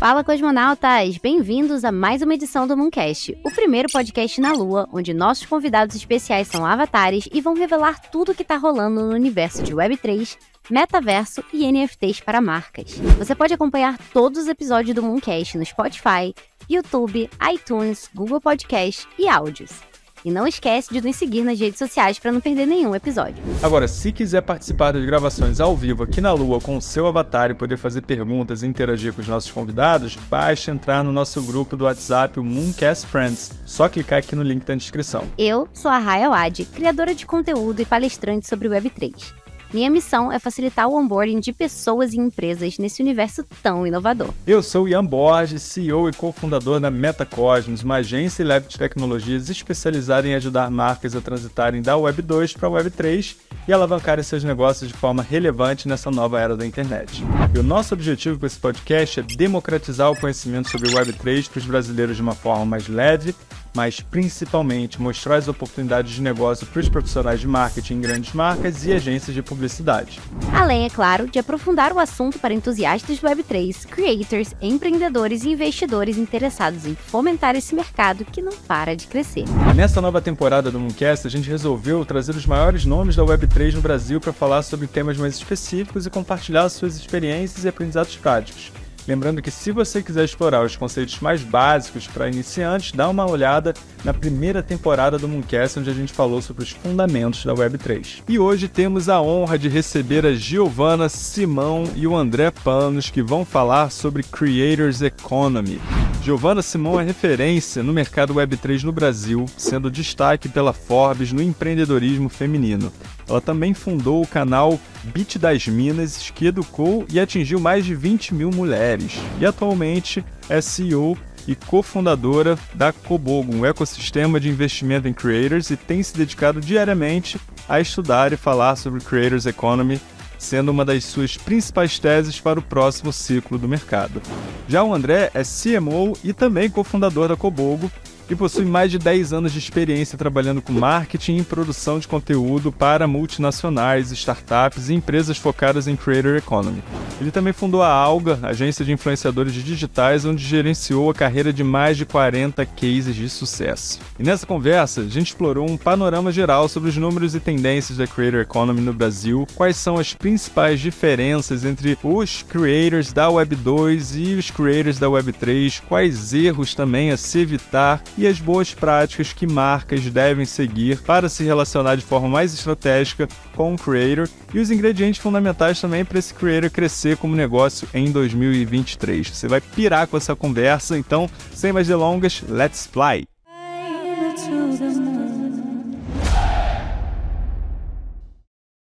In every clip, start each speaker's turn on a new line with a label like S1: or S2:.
S1: Fala, cosmonautas! Bem-vindos a mais uma edição do Mooncast, o primeiro podcast na Lua, onde nossos convidados especiais são avatares e vão revelar tudo o que está rolando no universo de Web3, metaverso e NFTs para marcas. Você pode acompanhar todos os episódios do Mooncast no Spotify, YouTube, iTunes, Google Podcast e áudios. E não esquece de nos seguir nas redes sociais para não perder nenhum episódio.
S2: Agora, se quiser participar das gravações ao vivo aqui na Lua com o seu avatar e poder fazer perguntas e interagir com os nossos convidados, basta entrar no nosso grupo do WhatsApp, o Mooncast Friends. Só clicar aqui no link da descrição.
S1: Eu sou a Raya Wad, criadora de conteúdo e palestrante sobre Web3. Minha missão é facilitar o onboarding de pessoas e empresas nesse universo tão inovador.
S2: Eu sou Ian Borges, CEO e cofundador da MetaCosmos, uma agência e lab de tecnologias especializada em ajudar marcas a transitarem da Web 2 para a Web 3 e alavancarem seus negócios de forma relevante nessa nova era da internet. E o nosso objetivo com esse podcast é democratizar o conhecimento sobre Web 3 para os brasileiros de uma forma mais leve mas principalmente mostrar as oportunidades de negócio para os profissionais de marketing em grandes marcas e agências de publicidade.
S1: Além, é claro, de aprofundar o assunto para entusiastas do Web3, creators, empreendedores e investidores interessados em fomentar esse mercado que não para de crescer.
S2: Nessa nova temporada do Mooncast, a gente resolveu trazer os maiores nomes da Web3 no Brasil para falar sobre temas mais específicos e compartilhar suas experiências e aprendizados práticos. Lembrando que se você quiser explorar os conceitos mais básicos para iniciantes, dá uma olhada na primeira temporada do Mooncast, onde a gente falou sobre os fundamentos da Web3. E hoje temos a honra de receber a Giovana Simão e o André Panos, que vão falar sobre Creators Economy. Giovana Simão é referência no mercado Web3 no Brasil, sendo destaque pela Forbes no empreendedorismo feminino. Ela também fundou o canal Beat das Minas, que educou e atingiu mais de 20 mil mulheres. E atualmente é CEO e cofundadora da Kobogo, um ecossistema de investimento em creators, e tem se dedicado diariamente a estudar e falar sobre Creators Economy, sendo uma das suas principais teses para o próximo ciclo do mercado. Já o André é CMO e também cofundador da Kobogo, e possui mais de 10 anos de experiência trabalhando com marketing e produção de conteúdo para multinacionais, startups e empresas focadas em creator economy. Ele também fundou a Alga, agência de influenciadores digitais, onde gerenciou a carreira de mais de 40 cases de sucesso. E nessa conversa, a gente explorou um panorama geral sobre os números e tendências da creator economy no Brasil, quais são as principais diferenças entre os creators da Web 2 e os creators da Web 3, quais erros também a se evitar e as boas práticas que marcas devem seguir para se relacionar de forma mais estratégica com o creator e os ingredientes fundamentais também para esse creator crescer como negócio em 2023. Você vai pirar com essa conversa, então, sem mais delongas, let's fly!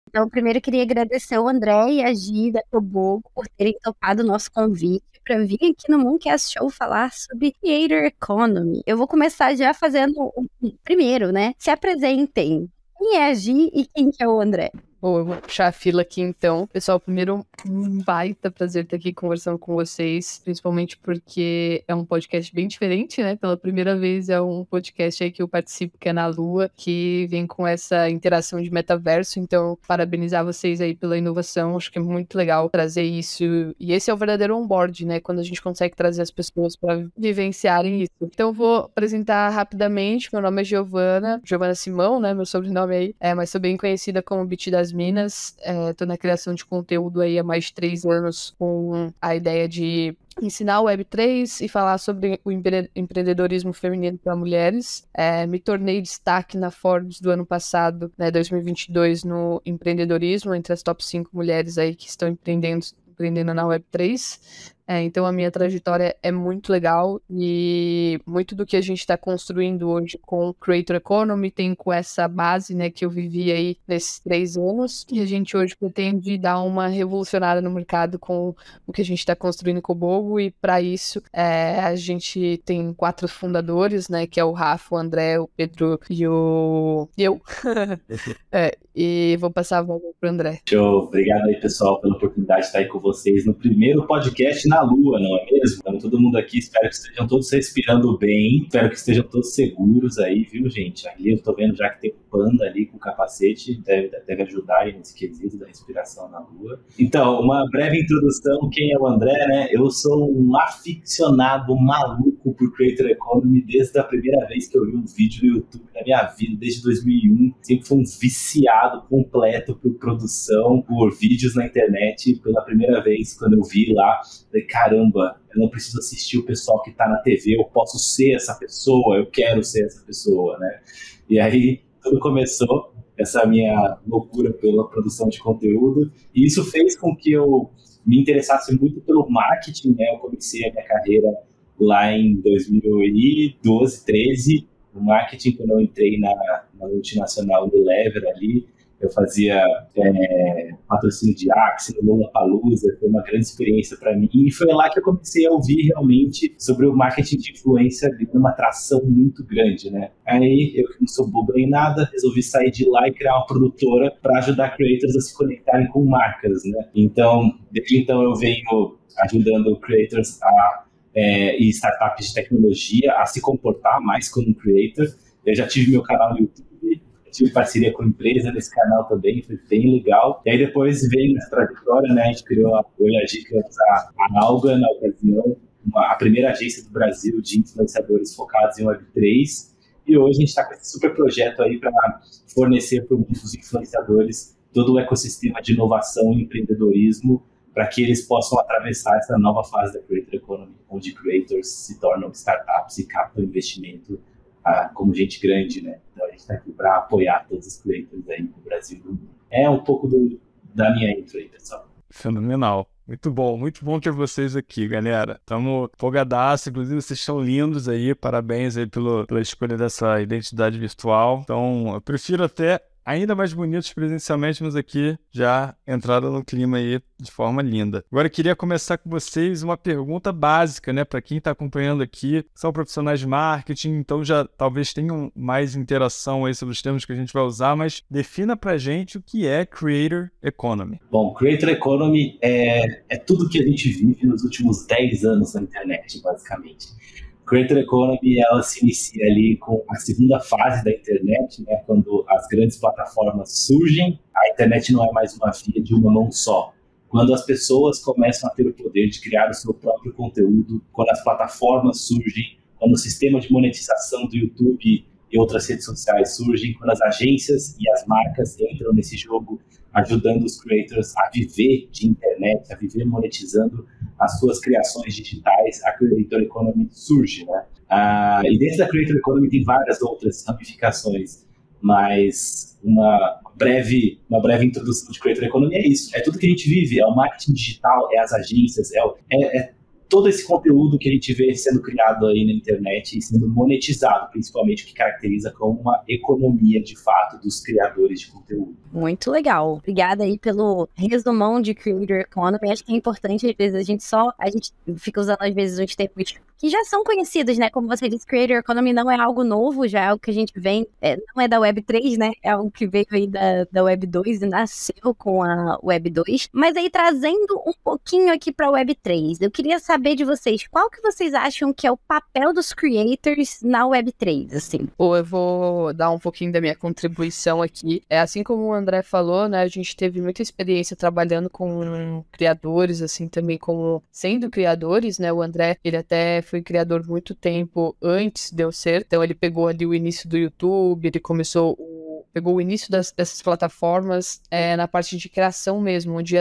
S1: Então, primeiro queria agradecer o André e a Gi da Tobogo por terem topado o nosso convite para vir aqui no Mooncast Show falar sobre Creator Economy. Eu vou começar já fazendo o primeiro, né? Se apresentem. Quem é a Gi e quem que é o André?
S3: Bom, eu vou puxar a fila aqui então. Pessoal, primeiro, um baita prazer estar aqui conversando com vocês, principalmente porque é um podcast bem diferente, né? Pela primeira vez é um podcast aí que eu participo, que é na Lua, que vem com essa interação de metaverso. Então, parabenizar vocês aí pela inovação. Acho que é muito legal trazer isso. E esse é o verdadeiro onboard, né? Quando a gente consegue trazer as pessoas para vivenciarem isso. Então, vou apresentar rapidamente. Meu nome é Giovana, Giovana Simão, né? Meu sobrenome aí. É, mas sou bem conhecida como Beat das Minas. Estou é, na criação de conteúdo aí há mais de três anos com a ideia de ensinar o Web3 e falar sobre o empre empreendedorismo feminino para mulheres. É, me tornei destaque na Forbes do ano passado, né, 2022, no empreendedorismo, entre as top 5 mulheres aí que estão empreendendo, empreendendo na Web3. É, então a minha trajetória é muito legal e muito do que a gente está construindo hoje com o Creator Economy tem com essa base né, que eu vivi aí nesses três anos e a gente hoje pretende dar uma revolucionada no mercado com o que a gente está construindo com o Bogo e para isso é, a gente tem quatro fundadores, né, que é o Rafa, o André, o Pedro e o eu. é, e vou passar a bola para o André.
S4: Show. Obrigado aí, pessoal, pela oportunidade de estar aí com vocês no primeiro podcast na Lua, não é mesmo? Então, todo mundo aqui, espero que estejam todos respirando bem, espero que estejam todos seguros aí, viu, gente? Ali eu tô vendo já que tem um panda ali com capacete, deve, deve ajudar nesse quesito da respiração na Lua. Então, uma breve introdução, quem é o André, né? Eu sou um aficionado maluco por Creator Economy desde a primeira vez que eu vi um vídeo no YouTube na minha vida, desde 2001. Sempre fui um viciado completo por produção, por vídeos na internet. Pela primeira vez, quando eu vi lá, caramba, eu não preciso assistir o pessoal que está na TV, eu posso ser essa pessoa, eu quero ser essa pessoa, né? E aí tudo começou, essa minha loucura pela produção de conteúdo, e isso fez com que eu me interessasse muito pelo marketing, né? Eu comecei a minha carreira lá em 2012, 13, no marketing, quando eu entrei na, na multinacional Unilever ali, eu fazia é, patrocínio de Axie Lula Palusa, foi uma grande experiência para mim. E foi lá que eu comecei a ouvir realmente sobre o marketing de influência, uma atração muito grande, né? Aí eu que não sou bobo nem nada, resolvi sair de lá e criar uma produtora para ajudar creators a se conectarem com marcas, né? Então, desde então eu venho ajudando creators a é, e startups de tecnologia a se comportar mais como um creator. Eu já tive meu canal no YouTube tive parceria com empresa nesse canal também, foi bem legal. E aí depois veio nessa trajetória, né, a gente criou a Olhagir, criamos a, Alga na ocasião, uma, a primeira agência do Brasil de influenciadores focados em Web3. E hoje a gente está com esse super projeto aí para fornecer para muitos influenciadores todo o ecossistema de inovação e empreendedorismo para que eles possam atravessar essa nova fase da Creator Economy, onde creators se tornam startups e captam investimento como gente grande, né? Então a gente está aqui para apoiar todos os creators aí no Brasil. É um pouco do, da minha intro aí, pessoal.
S2: Fenomenal. Muito bom, muito bom ter vocês aqui, galera. Estamos empolgadaço, inclusive vocês estão lindos aí, parabéns aí pelo, pela escolha dessa identidade virtual. Então, eu prefiro até ainda mais bonitos presencialmente, mas aqui já entraram no clima aí de forma linda. Agora eu queria começar com vocês uma pergunta básica, né, para quem está acompanhando aqui, são profissionais de marketing, então já talvez tenham mais interação aí sobre os termos que a gente vai usar, mas defina para gente o que é Creator Economy.
S4: Bom, Creator Economy é, é tudo que a gente vive nos últimos 10 anos na internet, basicamente. Creator Economy ela se inicia ali com a segunda fase da internet, né, quando as grandes plataformas surgem, a internet não é mais uma via de uma mão só. Quando as pessoas começam a ter o poder de criar o seu próprio conteúdo, quando as plataformas surgem, quando o sistema de monetização do YouTube e outras redes sociais surgem, quando as agências e as marcas entram nesse jogo, ajudando os creators a viver de internet, a viver monetizando as suas criações digitais, a Creator Economy surge, né? Ah, e dentro da Creator Economy tem várias outras ramificações, mas uma breve, uma breve introdução de Creator Economy é isso. É tudo que a gente vive, é o marketing digital, é as agências, é, é, é todo esse conteúdo que a gente vê sendo criado aí na internet e sendo monetizado, principalmente, o que caracteriza como uma economia de fato dos criadores de conteúdo.
S1: Muito legal. Obrigada aí pelo resumão de Creator Economy. Acho que é importante, às vezes, a gente só. A gente fica usando, às vezes, os termos que já são conhecidos, né? Como você disse, Creator Economy não é algo novo, já é algo que a gente vem. É, não é da Web 3, né? É algo que veio aí da, da Web 2 e nasceu com a Web 2. Mas aí, trazendo um pouquinho aqui para a Web 3, eu queria saber de vocês qual que vocês acham que é o papel dos creators na Web 3, assim.
S3: Ou eu vou dar um pouquinho da minha contribuição aqui. É assim como o André falou, né? A gente teve muita experiência trabalhando com criadores, assim, também como sendo criadores, né? O André, ele até foi criador muito tempo antes de eu ser, então ele pegou ali o início do YouTube, ele começou o, pegou o início das, dessas plataformas é, na parte de criação mesmo, onde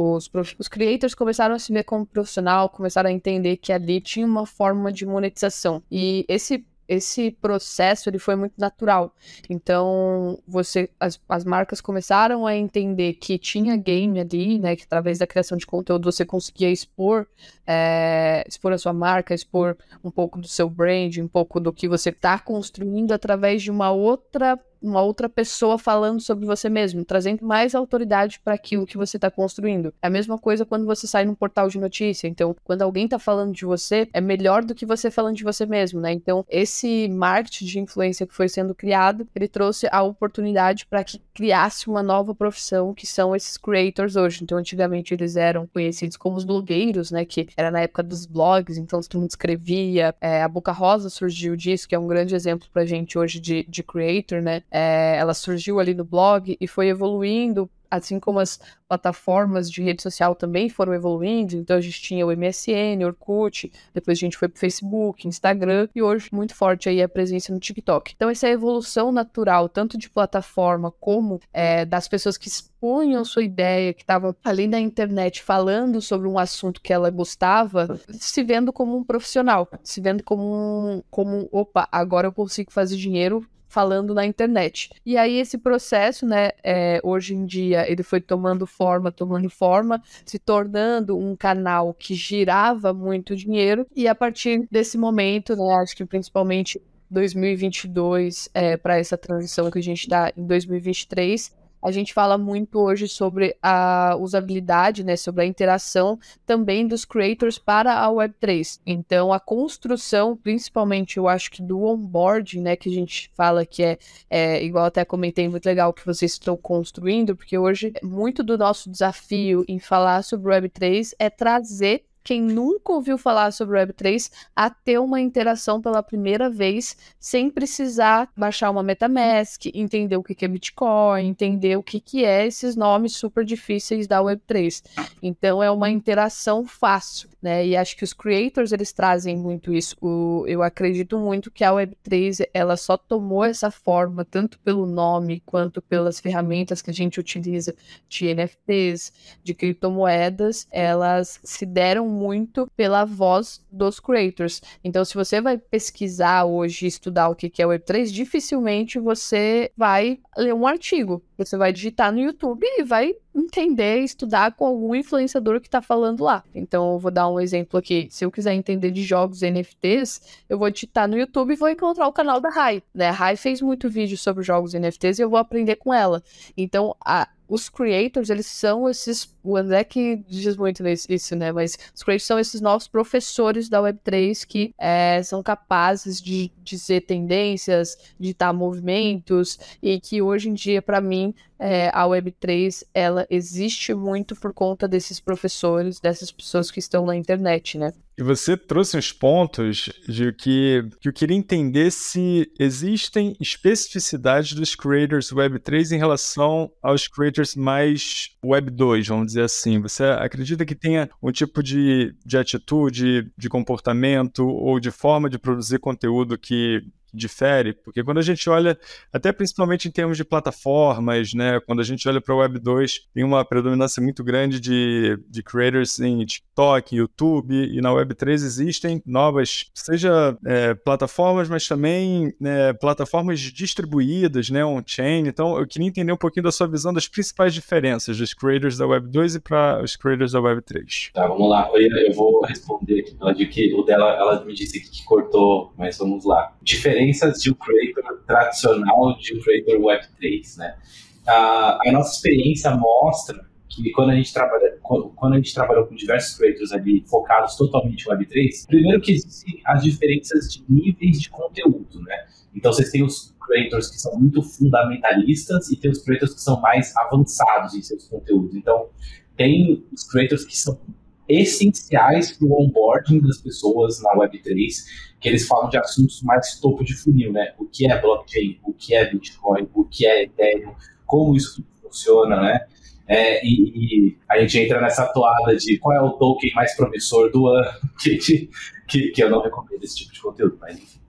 S3: os, os creators começaram a se ver como profissional, começaram a entender que ali tinha uma forma de monetização. E esse esse processo ele foi muito natural. Então, você as, as marcas começaram a entender que tinha game ali, né? Que através da criação de conteúdo você conseguia expor, é, expor a sua marca, expor um pouco do seu brand, um pouco do que você está construindo através de uma outra uma outra pessoa falando sobre você mesmo, trazendo mais autoridade para aquilo que você está construindo. É a mesma coisa quando você sai num portal de notícia. Então, quando alguém está falando de você, é melhor do que você falando de você mesmo, né? Então, esse marketing de influência que foi sendo criado, ele trouxe a oportunidade para que criasse uma nova profissão, que são esses creators hoje. Então, antigamente eles eram conhecidos como os blogueiros, né? Que era na época dos blogs, então todo mundo escrevia. É, a Boca Rosa surgiu disso, que é um grande exemplo pra gente hoje de, de creator, né? É, ela surgiu ali no blog e foi evoluindo assim como as plataformas de rede social também foram evoluindo, então a gente tinha o MSN, Orkut, depois a gente foi pro Facebook, Instagram, e hoje muito forte aí a presença no TikTok. Então essa evolução natural, tanto de plataforma como é, das pessoas que expunham sua ideia, que estavam além da internet falando sobre um assunto que ela gostava, se vendo como um profissional, se vendo como um, como, opa, agora eu consigo fazer dinheiro falando na internet. E aí esse processo, né, é, hoje em dia ele foi tomando forma, tomando forma, se tornando um canal que girava muito dinheiro. E a partir desse momento, né, acho que principalmente 2022 é, para essa transição que a gente está em 2023, a gente fala muito hoje sobre a usabilidade, né, sobre a interação também dos creators para a Web3. Então, a construção, principalmente, eu acho que do onboarding, né, que a gente fala que é, é igual até comentei, muito legal que vocês estão construindo, porque hoje muito do nosso desafio em falar sobre Web3 é trazer quem nunca ouviu falar sobre Web3 a ter uma interação pela primeira vez, sem precisar baixar uma MetaMask, entender o que é Bitcoin, entender o que é esses nomes super difíceis da Web3. Então é uma interação fácil, né? E acho que os creators eles trazem muito isso. O, eu acredito muito que a Web3 ela só tomou essa forma tanto pelo nome quanto pelas ferramentas que a gente utiliza de NFTs, de criptomoedas, elas se deram muito pela voz dos creators. Então, se você vai pesquisar hoje, estudar o que é Web3, dificilmente você vai ler um artigo. Você vai digitar no YouTube e vai entender, estudar com algum influenciador que está falando lá. Então, eu vou dar um exemplo aqui. Se eu quiser entender de jogos NFTs, eu vou digitar no YouTube e vou encontrar o canal da Rai. Né? A Rai fez muito vídeo sobre jogos NFTs e eu vou aprender com ela. Então, a, os creators, eles são esses. O André que diz muito isso, né? Mas os creators são esses novos professores da Web3 que é, são capazes de dizer tendências, ditar movimentos, e que hoje em dia, para mim, é, a Web3 ela existe muito por conta desses professores, dessas pessoas que estão na internet, né?
S2: E você trouxe uns pontos de que, que eu queria entender se existem especificidades dos creators Web3 em relação aos creators mais Web2, vamos dizer assim. Você acredita que tenha um tipo de, de atitude, de comportamento ou de forma de produzir conteúdo que difere, porque quando a gente olha, até principalmente em termos de plataformas, né, quando a gente olha para o Web 2, tem uma predominância muito grande de, de creators em TikTok, YouTube, e na Web 3 existem novas, seja é, plataformas, mas também né, plataformas distribuídas, né, on-chain. Então, eu queria entender um pouquinho da sua visão das principais diferenças dos creators da Web 2 e para os creators da Web 3.
S4: Tá, vamos lá. Eu vou responder aqui. Ela que o dela, ela me disse que cortou, mas vamos lá. Diferente diferenças de um creator tradicional de um creator Web3, né? A, a nossa experiência mostra que quando a gente trabalha quando a gente trabalhou com diversos creators ali focados totalmente em Web3, primeiro que existem as diferenças de níveis de conteúdo, né? Então vocês têm os creators que são muito fundamentalistas e tem os creators que são mais avançados em seus conteúdos. Então tem os creators que são essenciais para o onboarding das pessoas na Web3, que eles falam de assuntos mais topo de funil, né? O que é blockchain, o que é Bitcoin, o que é Ethereum, como isso funciona, né? É, e, e, a gente entra nessa toada de qual é o token mais promissor do ano, que, que, que eu não recomendo esse tipo de conteúdo, mas enfim.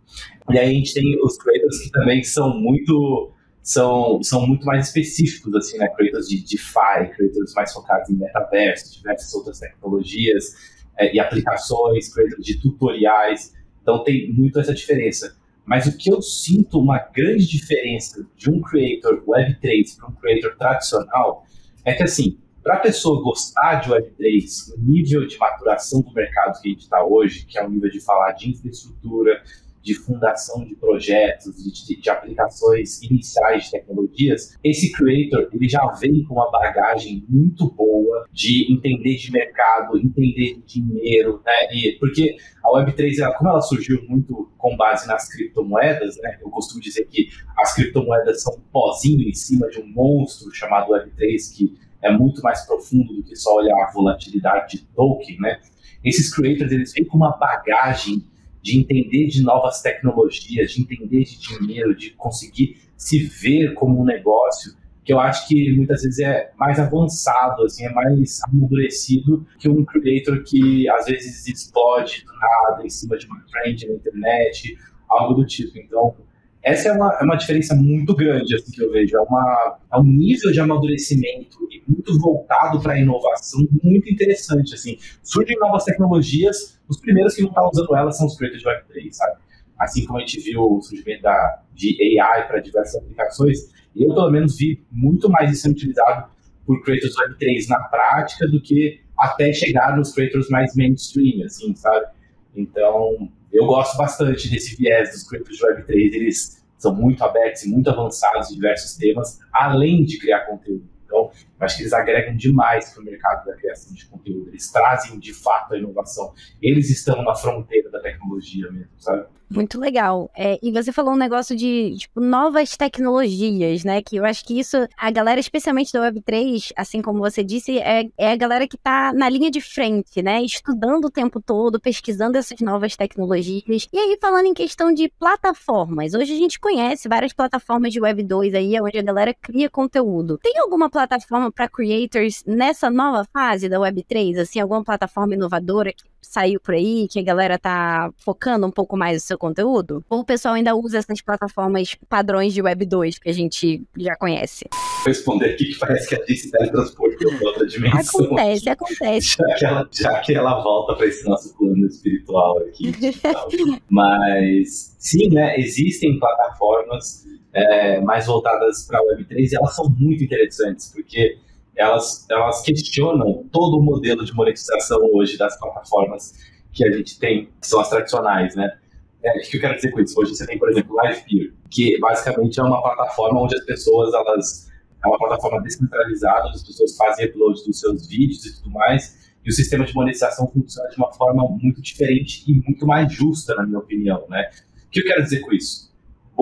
S4: E aí a gente tem os traders que também são muito são, são muito mais específicos, assim, né? Creators de DeFi, creators mais focados em metaverso, diversas outras tecnologias é, e aplicações, creators de tutoriais. Então tem muito essa diferença. Mas o que eu sinto uma grande diferença de um creator Web3 para um creator tradicional é que, assim, para a pessoa gostar de Web3, o nível de maturação do mercado que a gente está hoje, que é o nível de falar de infraestrutura, de fundação de projetos, de, de, aplicações iniciais de tecnologias, esse creator ele já vem com uma bagagem muito boa de entender de mercado, entender de dinheiro, né? E, porque a Web3, ela, como ela surgiu muito com base nas criptomoedas, né? Eu costumo dizer que as criptomoedas são um pozinho em cima de um monstro chamado Web3 que é muito mais profundo do que só olhar a volatilidade de token, né? Esses creators, eles vêm com uma bagagem de entender de novas tecnologias, de entender de dinheiro, de conseguir se ver como um negócio, que eu acho que muitas vezes é mais avançado, assim, é mais amadurecido que um creator que às vezes explode do nada em cima de uma trend na internet, algo do tipo. Então, essa é uma, é uma diferença muito grande assim, que eu vejo. É, uma, é um nível de amadurecimento muito voltado para a inovação muito interessante. Assim. Surgem novas tecnologias, os primeiros que vão estar usando elas são os creators de Web3, sabe? Assim como a gente viu o surgimento da, de AI para diversas aplicações, eu pelo menos vi muito mais isso sendo utilizado por creators Web3 na prática do que até chegar nos creators mais mainstream, assim, sabe? Então, eu gosto bastante desse viés dos creators de Web3, eles são muito abertos e muito avançados em diversos temas, além de criar conteúdo. Então, eu acho que eles agregam demais para o mercado da criação de conteúdo. Eles trazem, de fato, a inovação. Eles estão na fronteira da tecnologia mesmo, sabe?
S1: Muito legal. É, e você falou um negócio de, tipo, novas tecnologias, né? Que eu acho que isso, a galera, especialmente da Web3, assim como você disse, é, é a galera que tá na linha de frente, né? Estudando o tempo todo, pesquisando essas novas tecnologias. E aí, falando em questão de plataformas, hoje a gente conhece várias plataformas de Web2 aí, onde a galera cria conteúdo. Tem alguma plataforma para creators nessa nova fase da Web3? Assim, alguma plataforma inovadora que saiu por aí, que a galera tá focando um pouco mais o seu conteúdo? Ou o pessoal ainda usa essas plataformas padrões de Web 2 que a gente já conhece?
S4: Vou responder aqui que parece que a gente se teletransportou para outra dimensão.
S1: Acontece, acontece.
S4: Já que ela, já que ela volta para esse nosso plano espiritual aqui. Mas, sim, né, existem plataformas é, mais voltadas para a Web3 e elas são muito interessantes, porque elas, elas questionam todo o modelo de monetização hoje das plataformas que a gente tem, que são as tradicionais, né? É, o que eu quero dizer com isso? Hoje você tem, por exemplo, LivePeer, que basicamente é uma plataforma onde as pessoas, elas, é uma plataforma descentralizada, onde as pessoas fazem upload dos seus vídeos e tudo mais, e o sistema de monetização funciona de uma forma muito diferente e muito mais justa, na minha opinião, né? O que eu quero dizer com isso?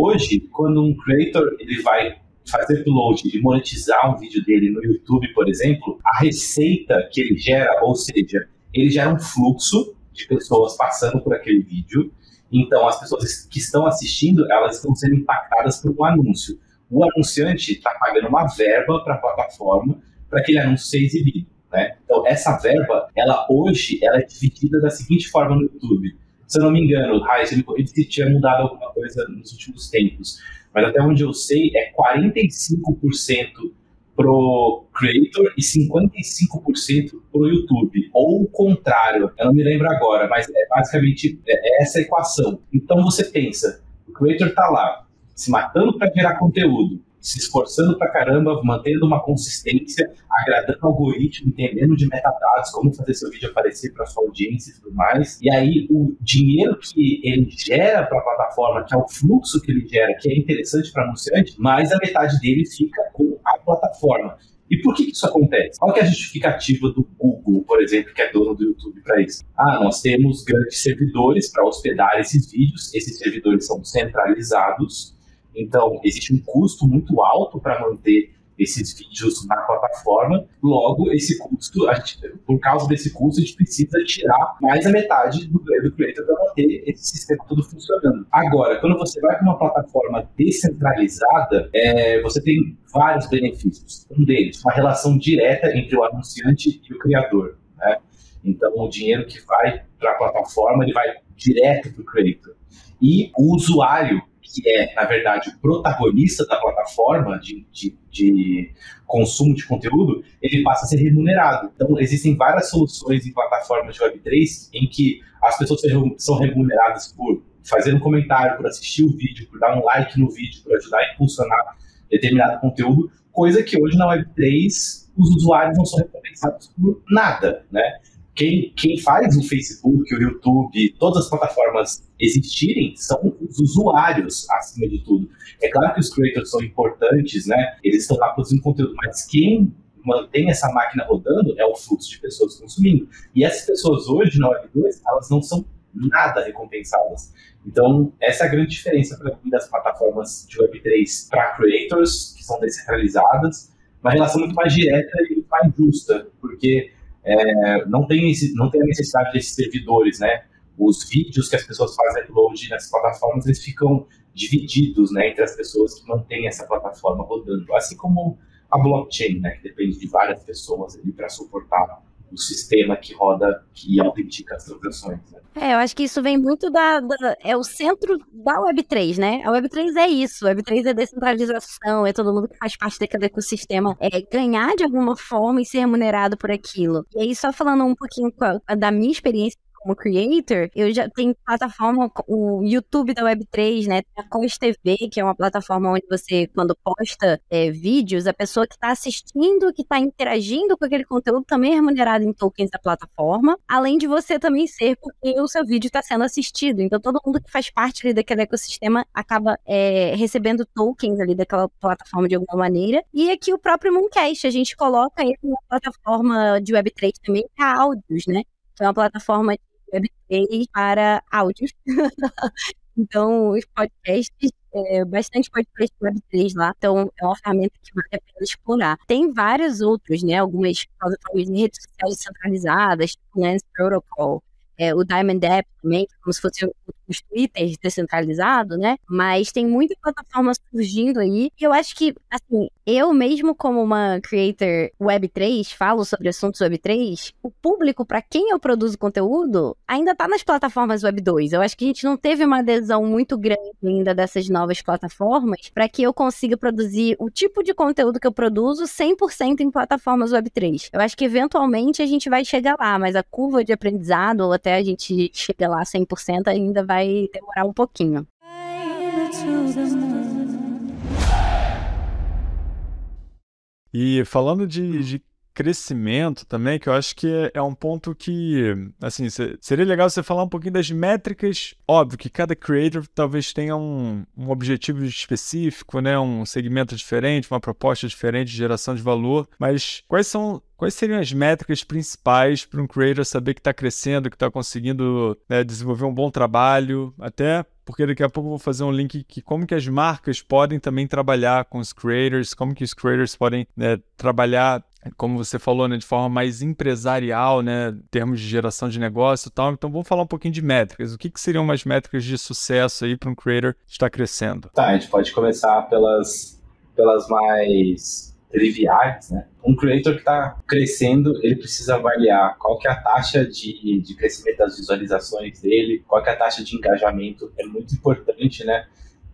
S4: Hoje, quando um creator ele vai fazer upload e monetizar um vídeo dele no YouTube, por exemplo, a receita que ele gera, ou seja, ele gera um fluxo de pessoas passando por aquele vídeo. Então, as pessoas que estão assistindo, elas estão sendo impactadas por um anúncio. O anunciante está pagando uma verba para a plataforma para aquele anúncio ser exibido. Né? Então, essa verba, ela hoje, ela é dividida da seguinte forma no YouTube. Se eu não me engano, Raiz, ele disse que tinha mudado alguma coisa nos últimos tempos mas até onde eu sei é 45% pro creator e 55% pro YouTube. Ou o contrário, eu não me lembro agora, mas é basicamente é essa equação. Então você pensa, o creator tá lá, se matando para gerar conteúdo, se esforçando pra caramba, mantendo uma consistência, agradando o algoritmo, entendendo de metadados, como fazer seu vídeo aparecer para sua audiência e tudo mais. E aí o dinheiro que ele gera para a plataforma, que é o fluxo que ele gera, que é interessante para anunciante, mais a metade dele fica com a plataforma. E por que isso acontece? Qual é a justificativa do Google, por exemplo, que é dono do YouTube para isso? Ah, nós temos grandes servidores para hospedar esses vídeos, esses servidores são centralizados, então, existe um custo muito alto para manter esses vídeos na plataforma. Logo, esse custo, gente, por causa desse custo, a gente precisa tirar mais a metade do do creator para manter esse sistema todo funcionando. Agora, quando você vai para uma plataforma descentralizada, é, você tem vários benefícios. Um deles, uma relação direta entre o anunciante e o criador. Né? Então, o dinheiro que vai para a plataforma, ele vai direto para o creator. E o usuário que é, na verdade, o protagonista da plataforma de, de, de, consumo de conteúdo, ele passa a ser remunerado. Então, existem várias soluções em plataformas de Web3 em que as pessoas são remuneradas por fazer um comentário, por assistir o vídeo, por dar um like no vídeo, por ajudar a impulsionar determinado conteúdo, coisa que hoje na Web3 os usuários não são recompensados por nada, né? Quem, quem faz o Facebook, o YouTube, todas as plataformas existirem são os usuários, acima de tudo. É claro que os creators são importantes, né? Eles estão lá produzindo conteúdo, mas quem mantém essa máquina rodando é o fluxo de pessoas consumindo. E essas pessoas hoje, na Web2, elas não são nada recompensadas. Então, essa é a grande diferença para mim das plataformas de Web3 para creators, que são descentralizadas, uma relação muito mais direta e mais justa, porque é, não, tem esse, não tem a necessidade desses servidores, né? Os vídeos que as pessoas fazem upload nessas plataformas, eles ficam divididos, né, entre as pessoas que mantêm essa plataforma rodando, assim como a blockchain, né, que depende de várias pessoas para suportar o sistema que roda e autentica as transações. Né?
S1: É, eu acho que isso vem muito da, da, É o centro da Web3, né? A Web3 é isso. A Web3 é descentralização, é todo mundo que faz parte daquele ecossistema é ganhar de alguma forma e ser remunerado por aquilo. E aí, só falando um pouquinho da minha experiência como creator, eu já tenho plataforma, o YouTube da Web3, né? A Cos TV, que é uma plataforma onde você, quando posta é, vídeos, a pessoa que está assistindo, que está interagindo com aquele conteúdo, também é remunerada em tokens da plataforma, além de você também ser, porque o seu vídeo está sendo assistido. Então, todo mundo que faz parte ali daquele ecossistema acaba é, recebendo tokens ali daquela plataforma de alguma maneira. E aqui o próprio Mooncast, a gente coloca ele numa plataforma de Web3 também para áudios, né? é uma plataforma Web3 para áudios. então, os podcasts, é, bastante podcast Web3 lá. Então, é uma ferramenta que vale a pena explorar. Tem vários outros, né? Algumas plataformas de redes sociais descentralizadas, tipo Lens Protocol, é, o Diamond App também, como se fosse os Twitters descentralizado, né? Mas tem muita plataforma surgindo aí. E eu acho que, assim, eu mesmo como uma creator Web3, falo sobre assuntos Web3, o público para quem eu produzo conteúdo ainda tá nas plataformas Web2. Eu acho que a gente não teve uma adesão muito grande ainda dessas novas plataformas para que eu consiga produzir o tipo de conteúdo que eu produzo 100% em plataformas Web3. Eu acho que eventualmente a gente vai chegar lá, mas a curva de aprendizado ou até a gente chegar lá 100% ainda vai demorar um pouquinho.
S2: E falando de, de crescimento também, que eu acho que é, é um ponto que, assim, seria legal você falar um pouquinho das métricas. Óbvio que cada creator talvez tenha um, um objetivo específico, né? Um segmento diferente, uma proposta diferente de geração de valor, mas quais são Quais seriam as métricas principais para um creator saber que está crescendo, que está conseguindo né, desenvolver um bom trabalho, até porque daqui a pouco eu vou fazer um link que como que as marcas podem também trabalhar com os creators, como que os creators podem né, trabalhar como você falou, né, de forma mais empresarial, né, em termos de geração de negócio e tal. Então vamos falar um pouquinho de métricas. O que, que seriam umas métricas de sucesso aí para um creator está crescendo?
S4: Tá, a gente pode começar pelas, pelas mais triviais, né? Um creator que está crescendo, ele precisa avaliar qual que é a taxa de, de crescimento das visualizações dele, qual que é a taxa de engajamento. É muito importante, né?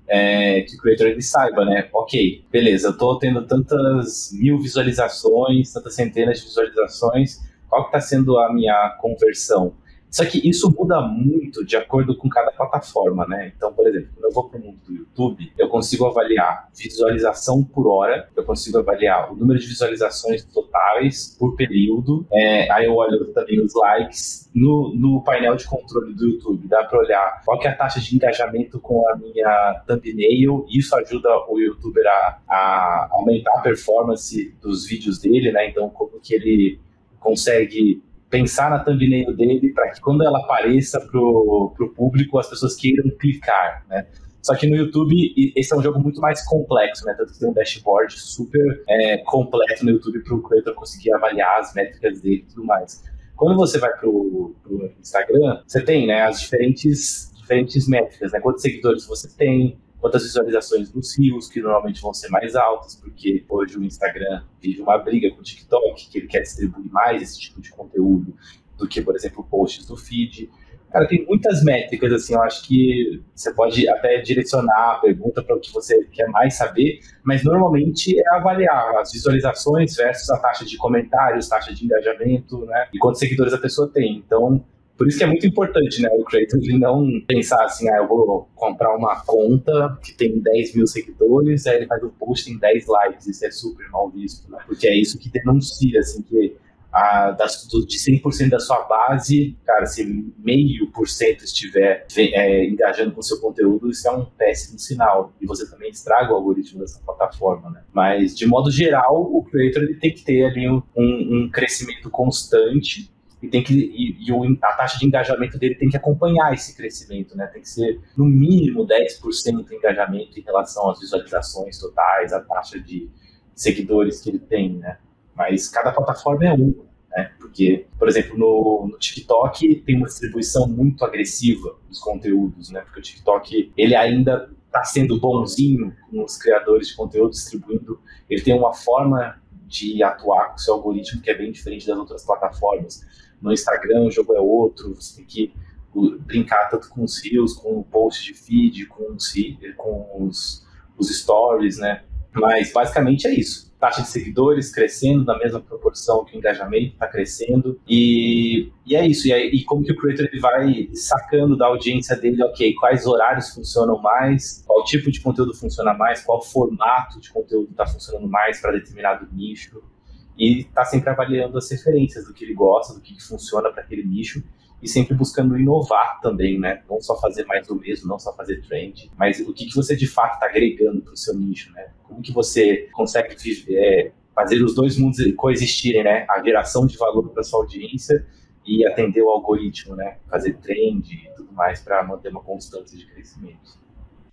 S4: é, que o creator ele saiba, né? Ok, beleza, eu tô tendo tantas mil visualizações, tantas centenas de visualizações, qual que tá sendo a minha conversão? Só que isso muda muito de acordo com cada plataforma, né? Então, por exemplo, quando eu vou para o mundo do YouTube, eu consigo avaliar visualização por hora, eu consigo avaliar o número de visualizações totais por período, é, aí eu olho também os likes. No, no painel de controle do YouTube, dá para olhar qual é a taxa de engajamento com a minha thumbnail, isso ajuda o youtuber a, a aumentar a performance dos vídeos dele, né? Então, como que ele consegue pensar na thumbnail dele para que quando ela apareça para o público as pessoas queiram clicar, né? Só que no YouTube, esse é um jogo muito mais complexo, né? Tanto que tem um dashboard super é, completo no YouTube para o creator conseguir avaliar as métricas dele e tudo mais. Quando você vai para o Instagram, você tem né, as diferentes, diferentes métricas, né? Quantos seguidores você tem, quantas visualizações nos rios, que normalmente vão ser mais altas, porque hoje o Instagram vive uma briga com o TikTok, que ele quer distribuir mais esse tipo de conteúdo do que, por exemplo, posts do feed. Cara, tem muitas métricas, assim, eu acho que você pode até direcionar a pergunta para o que você quer mais saber, mas normalmente é avaliar as visualizações versus a taxa de comentários, taxa de engajamento, né, e quantos seguidores a pessoa tem. Então, por isso que é muito importante, né, o creator não pensar assim, ah, eu vou comprar uma conta que tem 10 mil seguidores, aí ele faz um post em 10 likes, isso é super mal visto, né? Porque é isso que denuncia, assim, que a, das, do, de 100% da sua base, cara, se meio por cento estiver é, engajando com seu conteúdo, isso é um péssimo sinal. E você também estraga o algoritmo dessa plataforma, né? Mas, de modo geral, o creator ele tem que ter ali um, um crescimento constante e tem que e, e a taxa de engajamento dele tem que acompanhar esse crescimento, né? Tem que ser no mínimo 10% de engajamento em relação às visualizações totais, a taxa de seguidores que ele tem, né? Mas cada plataforma é uma, né? Porque, por exemplo, no, no TikTok tem uma distribuição muito agressiva dos conteúdos, né? Porque o TikTok ele ainda está sendo bonzinho com os criadores de conteúdo distribuindo, ele tem uma forma de atuar com seu algoritmo que é bem diferente das outras plataformas. No Instagram o jogo é outro, você tem que brincar tanto com os rios, com o post de feed, com os, com os, os stories, né? Mas basicamente é isso. Taxa de seguidores crescendo na mesma proporção que o engajamento está crescendo. E, e é isso. E, aí, e, como que o creator ele vai sacando da audiência dele, ok, quais horários funcionam mais, qual tipo de conteúdo funciona mais, qual formato de conteúdo está funcionando mais para determinado nicho e está sempre avaliando as referências do que ele gosta, do que funciona para aquele nicho e sempre buscando inovar também, né? Não só fazer mais do mesmo, não só fazer trend, mas o que, que você de fato está agregando para o seu nicho, né? Como que você consegue é, fazer os dois mundos coexistirem, né? A geração de valor para sua audiência e atender o algoritmo, né? Fazer trend e tudo mais para manter uma constância de crescimento.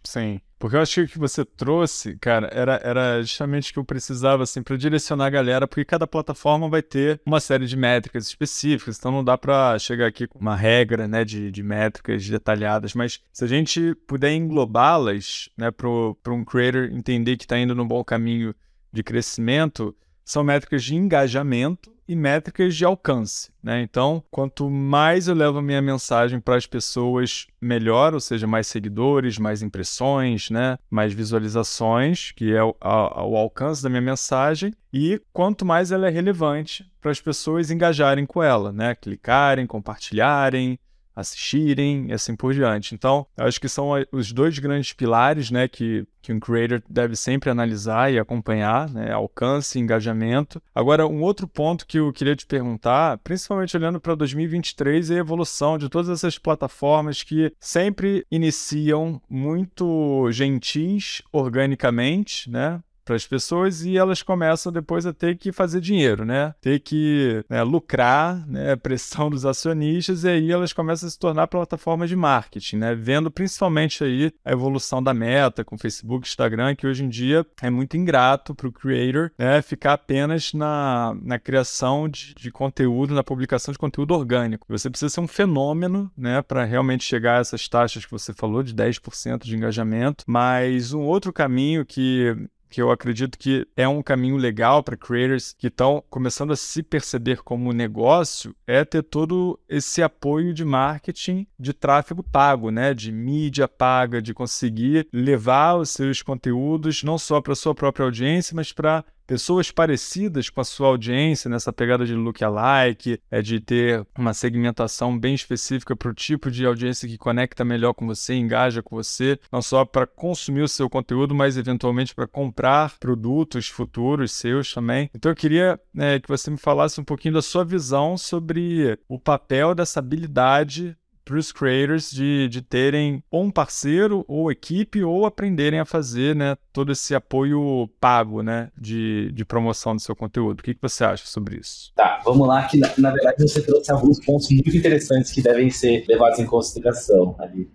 S2: Sim. Porque eu acho que o que você trouxe, cara, era, era justamente o que eu precisava, assim, para direcionar a galera, porque cada plataforma vai ter uma série de métricas específicas, então não dá para chegar aqui com uma regra, né, de, de métricas detalhadas, mas se a gente puder englobá-las, né, para um creator entender que está indo no bom caminho de crescimento, são métricas de engajamento e métricas de alcance. Né? Então, quanto mais eu levo a minha mensagem para as pessoas, melhor, ou seja, mais seguidores, mais impressões, né? mais visualizações, que é o, a, o alcance da minha mensagem, e quanto mais ela é relevante para as pessoas engajarem com ela, né? clicarem, compartilharem, assistirem e assim por diante. Então, acho que são os dois grandes pilares né, que, que um creator deve sempre analisar e acompanhar, né, alcance e engajamento. Agora, um outro ponto que eu queria te perguntar, principalmente olhando para 2023, é a evolução de todas essas plataformas que sempre iniciam muito gentis organicamente, né? Para as pessoas e elas começam depois a ter que fazer dinheiro, né? Ter que né, lucrar, né? Pressão dos acionistas e aí elas começam a se tornar plataformas de marketing, né? Vendo principalmente aí a evolução da meta com Facebook, Instagram, que hoje em dia é muito ingrato para o creator, né? Ficar apenas na, na criação de, de conteúdo, na publicação de conteúdo orgânico. Você precisa ser um fenômeno, né? Para realmente chegar a essas taxas que você falou de 10% de engajamento. Mas um outro caminho que que eu acredito que é um caminho legal para creators que estão começando a se perceber como negócio, é ter todo esse apoio de marketing de tráfego pago, né? De mídia paga, de conseguir levar os seus conteúdos não só para sua própria audiência, mas para pessoas parecidas com a sua audiência, nessa pegada de look-alike, é de ter uma segmentação bem específica para o tipo de audiência que conecta melhor com você, engaja com você, não só para consumir o seu conteúdo, mas eventualmente para comprar produtos futuros seus também. Então eu queria né, que você me falasse um pouquinho da sua visão sobre o papel dessa habilidade para os creators de, de terem ou um parceiro ou equipe ou aprenderem a fazer né, todo esse apoio pago né, de, de promoção do seu conteúdo. O que, que você acha sobre isso?
S4: Tá, vamos lá, que na, na verdade você trouxe alguns pontos muito interessantes que devem ser levados em consideração ali,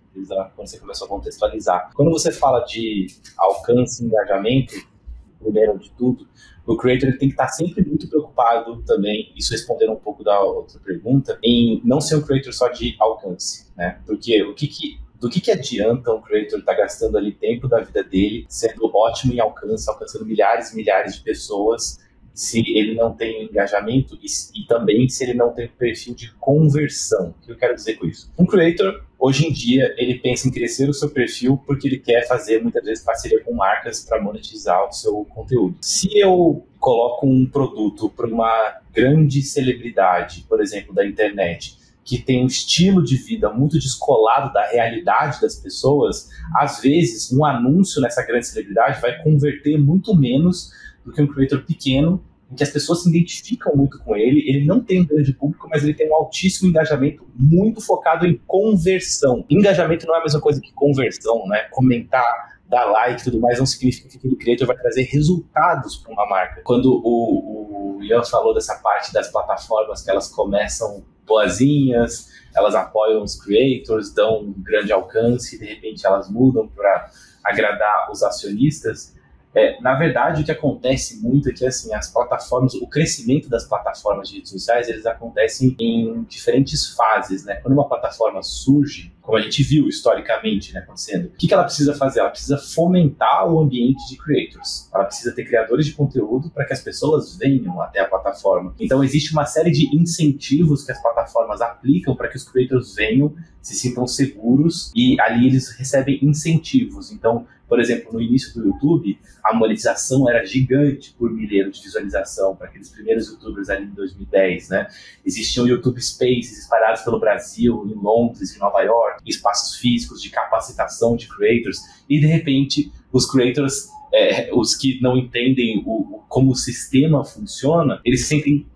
S4: quando você começou a contextualizar. Quando você fala de alcance e engajamento, primeiro de tudo, o creator tem que estar sempre muito preocupado também, isso respondendo um pouco da outra pergunta, em não ser um creator só de alcance, né? Porque o que que do que, que adianta um creator estar tá gastando ali tempo da vida dele, sendo ótimo em alcance, alcançando milhares e milhares de pessoas, se ele não tem engajamento e, e, também se ele não tem perfil de conversão. O que eu quero dizer com isso? Um creator, hoje em dia, ele pensa em crescer o seu perfil porque ele quer fazer muitas vezes parceria com marcas para monetizar o seu conteúdo. Se eu coloco um produto para uma grande celebridade, por exemplo, da internet, que tem um estilo de vida muito descolado da realidade das pessoas, às vezes um anúncio nessa grande celebridade vai converter muito menos do que um creator pequeno em que as pessoas se identificam muito com ele. Ele não tem um grande público, mas ele tem um altíssimo engajamento, muito focado em conversão. Engajamento não é a mesma coisa que conversão, né? Comentar, dar like e tudo mais, não significa que aquele creator vai trazer resultados para uma marca. Quando o, o Ian falou dessa parte das plataformas que elas começam boazinhas, elas apoiam os creators, dão um grande alcance, de repente elas mudam para agradar os acionistas. É, na verdade, o que acontece muito é que assim, as plataformas, o crescimento das plataformas de redes sociais, eles acontecem em diferentes fases, né? Quando uma plataforma surge, como a gente viu historicamente né, acontecendo, o que, que ela precisa fazer? Ela precisa fomentar o ambiente de creators. Ela precisa ter criadores de conteúdo para que as pessoas venham até a plataforma. Então, existe uma série de incentivos que as plataformas aplicam para que os creators venham, se sintam seguros e ali eles recebem incentivos. Então, por exemplo, no início do YouTube, a monetização era gigante por milheiro de visualização para aqueles primeiros youtubers ali em 2010, né? Existiam YouTube Spaces espalhados pelo Brasil, em Londres, em Nova York, espaços físicos de capacitação de creators, e de repente os creators, é, os que não entendem o, como o sistema funciona, eles se sentem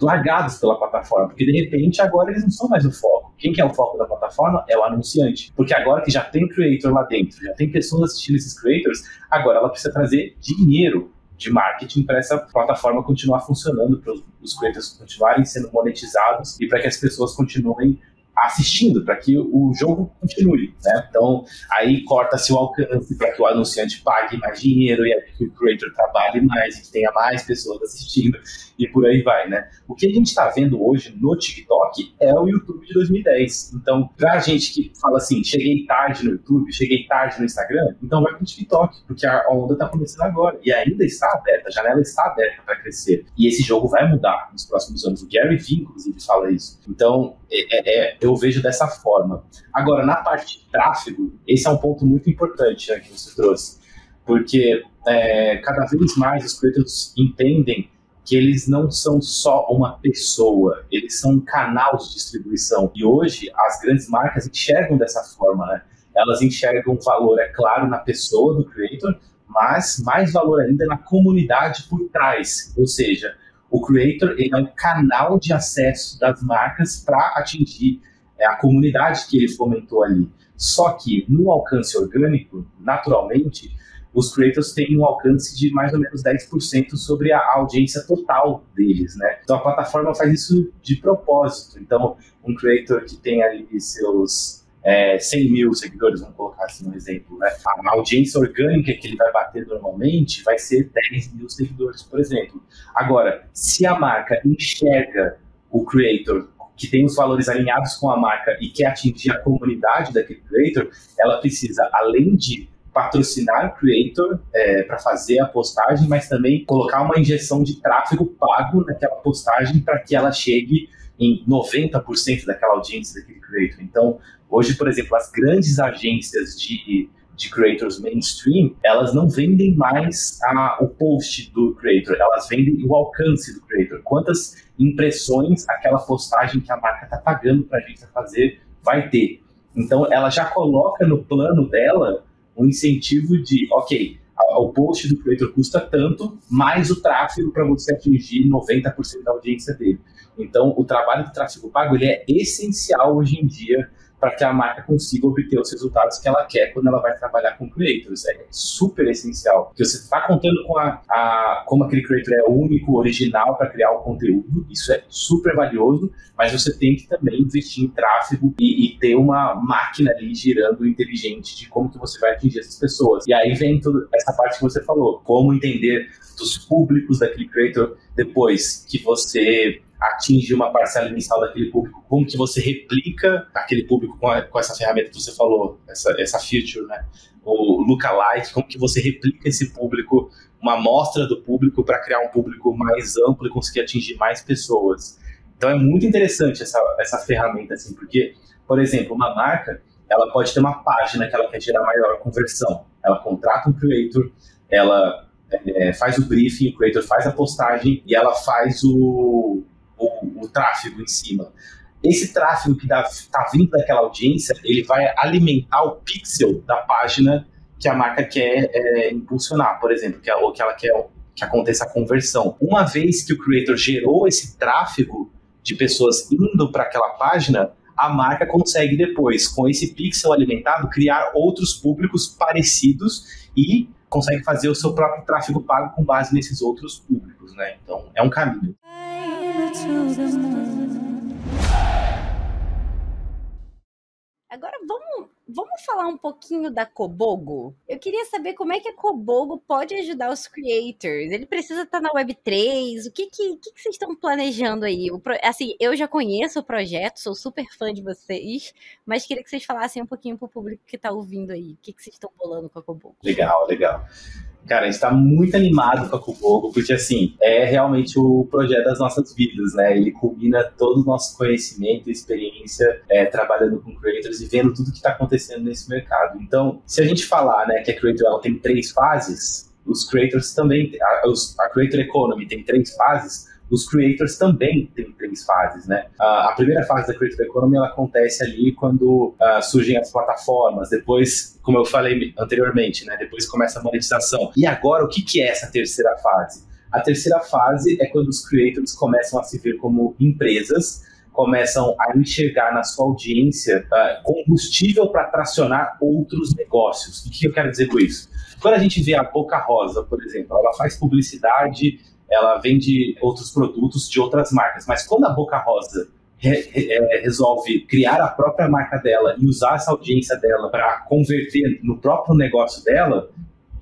S4: largados pela plataforma, porque de repente agora eles não são mais o foco. Quem que é o foco da plataforma? É o anunciante. Porque agora que já tem creator lá dentro, já tem pessoas assistindo esses creators, agora ela precisa trazer dinheiro de marketing para essa plataforma continuar funcionando, para os creators continuarem sendo monetizados e para que as pessoas continuem assistindo para que o jogo continue, né? Então, aí corta-se o alcance para que o anunciante pague mais dinheiro e que o creator trabalhe mais e que tenha mais pessoas assistindo e por aí vai, né? O que a gente está vendo hoje no TikTok é o YouTube de 2010. Então, pra gente que fala assim, cheguei tarde no YouTube, cheguei tarde no Instagram, então vai pro TikTok, porque a onda está começando agora e ainda está aberta, a janela está aberta para crescer. E esse jogo vai mudar nos próximos anos. O Gary Vee, inclusive, fala isso. Então, é, é, é eu vejo dessa forma. Agora, na parte de tráfego, esse é um ponto muito importante né, que você trouxe, porque é, cada vez mais os creators entendem que eles não são só uma pessoa, eles são um canal de distribuição. E hoje as grandes marcas enxergam dessa forma, né? Elas enxergam valor, é claro, na pessoa do creator, mas mais valor ainda na comunidade por trás. Ou seja, o creator ele é um canal de acesso das marcas para atingir é, a comunidade que ele fomentou ali. Só que no alcance orgânico, naturalmente, os creators têm um alcance de mais ou menos 10% sobre a audiência total deles, né? Então a plataforma faz isso de propósito. Então, um creator que tem ali seus é, 100 mil seguidores, vamos colocar assim um exemplo, né? A audiência orgânica que ele vai bater normalmente vai ser 10 mil seguidores, por exemplo. Agora, se a marca enxerga o creator que tem os valores alinhados com a marca e quer atingir a comunidade daquele creator, ela precisa, além de patrocinar o creator é, para fazer a postagem, mas também colocar uma injeção de tráfego pago naquela postagem para que ela chegue em 90% daquela audiência daquele creator. Então, hoje, por exemplo, as grandes agências de, de creators mainstream, elas não vendem mais a, o post do creator, elas vendem o alcance do creator. Quantas impressões aquela postagem que a marca está pagando para a gente fazer vai ter. Então, ela já coloca no plano dela um incentivo de, ok, o post do creator custa tanto, mais o tráfego para você atingir 90% da audiência dele. Então, o trabalho do tráfego pago ele é essencial hoje em dia para que a marca consiga obter os resultados que ela quer quando ela vai trabalhar com creators. É super essencial. Porque você está contando com a, a, como aquele creator é único, original para criar o conteúdo, isso é super valioso, mas você tem que também investir em tráfego e, e, ter uma máquina ali girando inteligente de como que você vai atingir essas pessoas. E aí vem toda essa parte que você falou, como entender dos públicos daquele creator depois que você atinge uma parcela inicial daquele público, como que você replica aquele público com, a, com essa ferramenta que você falou, essa, essa feature, né? O lookalike, como que você replica esse público, uma amostra do público para criar um público mais amplo e conseguir atingir mais pessoas. Então é muito interessante essa, essa ferramenta, assim, porque, por exemplo, uma marca, ela pode ter uma página que ela quer gerar maior conversão. Ela contrata um creator, ela é, faz o briefing, o creator faz a postagem e ela faz o, o, tráfego em cima. Esse tráfego que está vindo daquela audiência, ele vai alimentar o pixel da página que a marca quer é, impulsionar, por exemplo, que, ou que ela quer que aconteça a conversão. Uma vez que o creator gerou esse tráfego de pessoas indo para aquela página, a marca consegue depois, com esse pixel alimentado, criar outros públicos parecidos e consegue fazer o seu próprio tráfego pago com base nesses outros públicos, né? Então, é um caminho.
S1: Agora vamos, vamos falar um pouquinho da Kobogo. Eu queria saber como é que a Kobogo pode ajudar os creators. Ele precisa estar na Web3? O que, que, que, vocês estão planejando aí? O, assim, eu já conheço o projeto, sou super fã de vocês, mas queria que vocês falassem um pouquinho para o público que está ouvindo aí. O que, que vocês estão bolando com a Kobogo?
S4: Legal, legal. Cara, a gente está muito animado com a Cubogo, porque assim, é realmente o projeto das nossas vidas, né? Ele combina todo o nosso conhecimento experiência é, trabalhando com creators e vendo tudo que está acontecendo nesse mercado. Então, se a gente falar né, que a Creator ela tem três fases, os creators também, a, a Creator Economy tem três fases, os creators também têm três fases, né? a primeira fase da Creator Economy ela acontece ali quando uh, surgem as plataformas, depois, como eu falei anteriormente, né? Depois começa a monetização. E agora, o que, que é essa terceira fase? A terceira fase é quando os creators começam a se ver como empresas, começam a enxergar na sua audiência uh, combustível para tracionar outros negócios. O que eu quero dizer com isso? Quando a gente vê a Boca Rosa, por exemplo, ela faz publicidade ela vende outros produtos de outras marcas. Mas quando a Boca Rosa re, re, é, resolve criar a própria marca dela e usar essa audiência dela para converter no próprio negócio dela,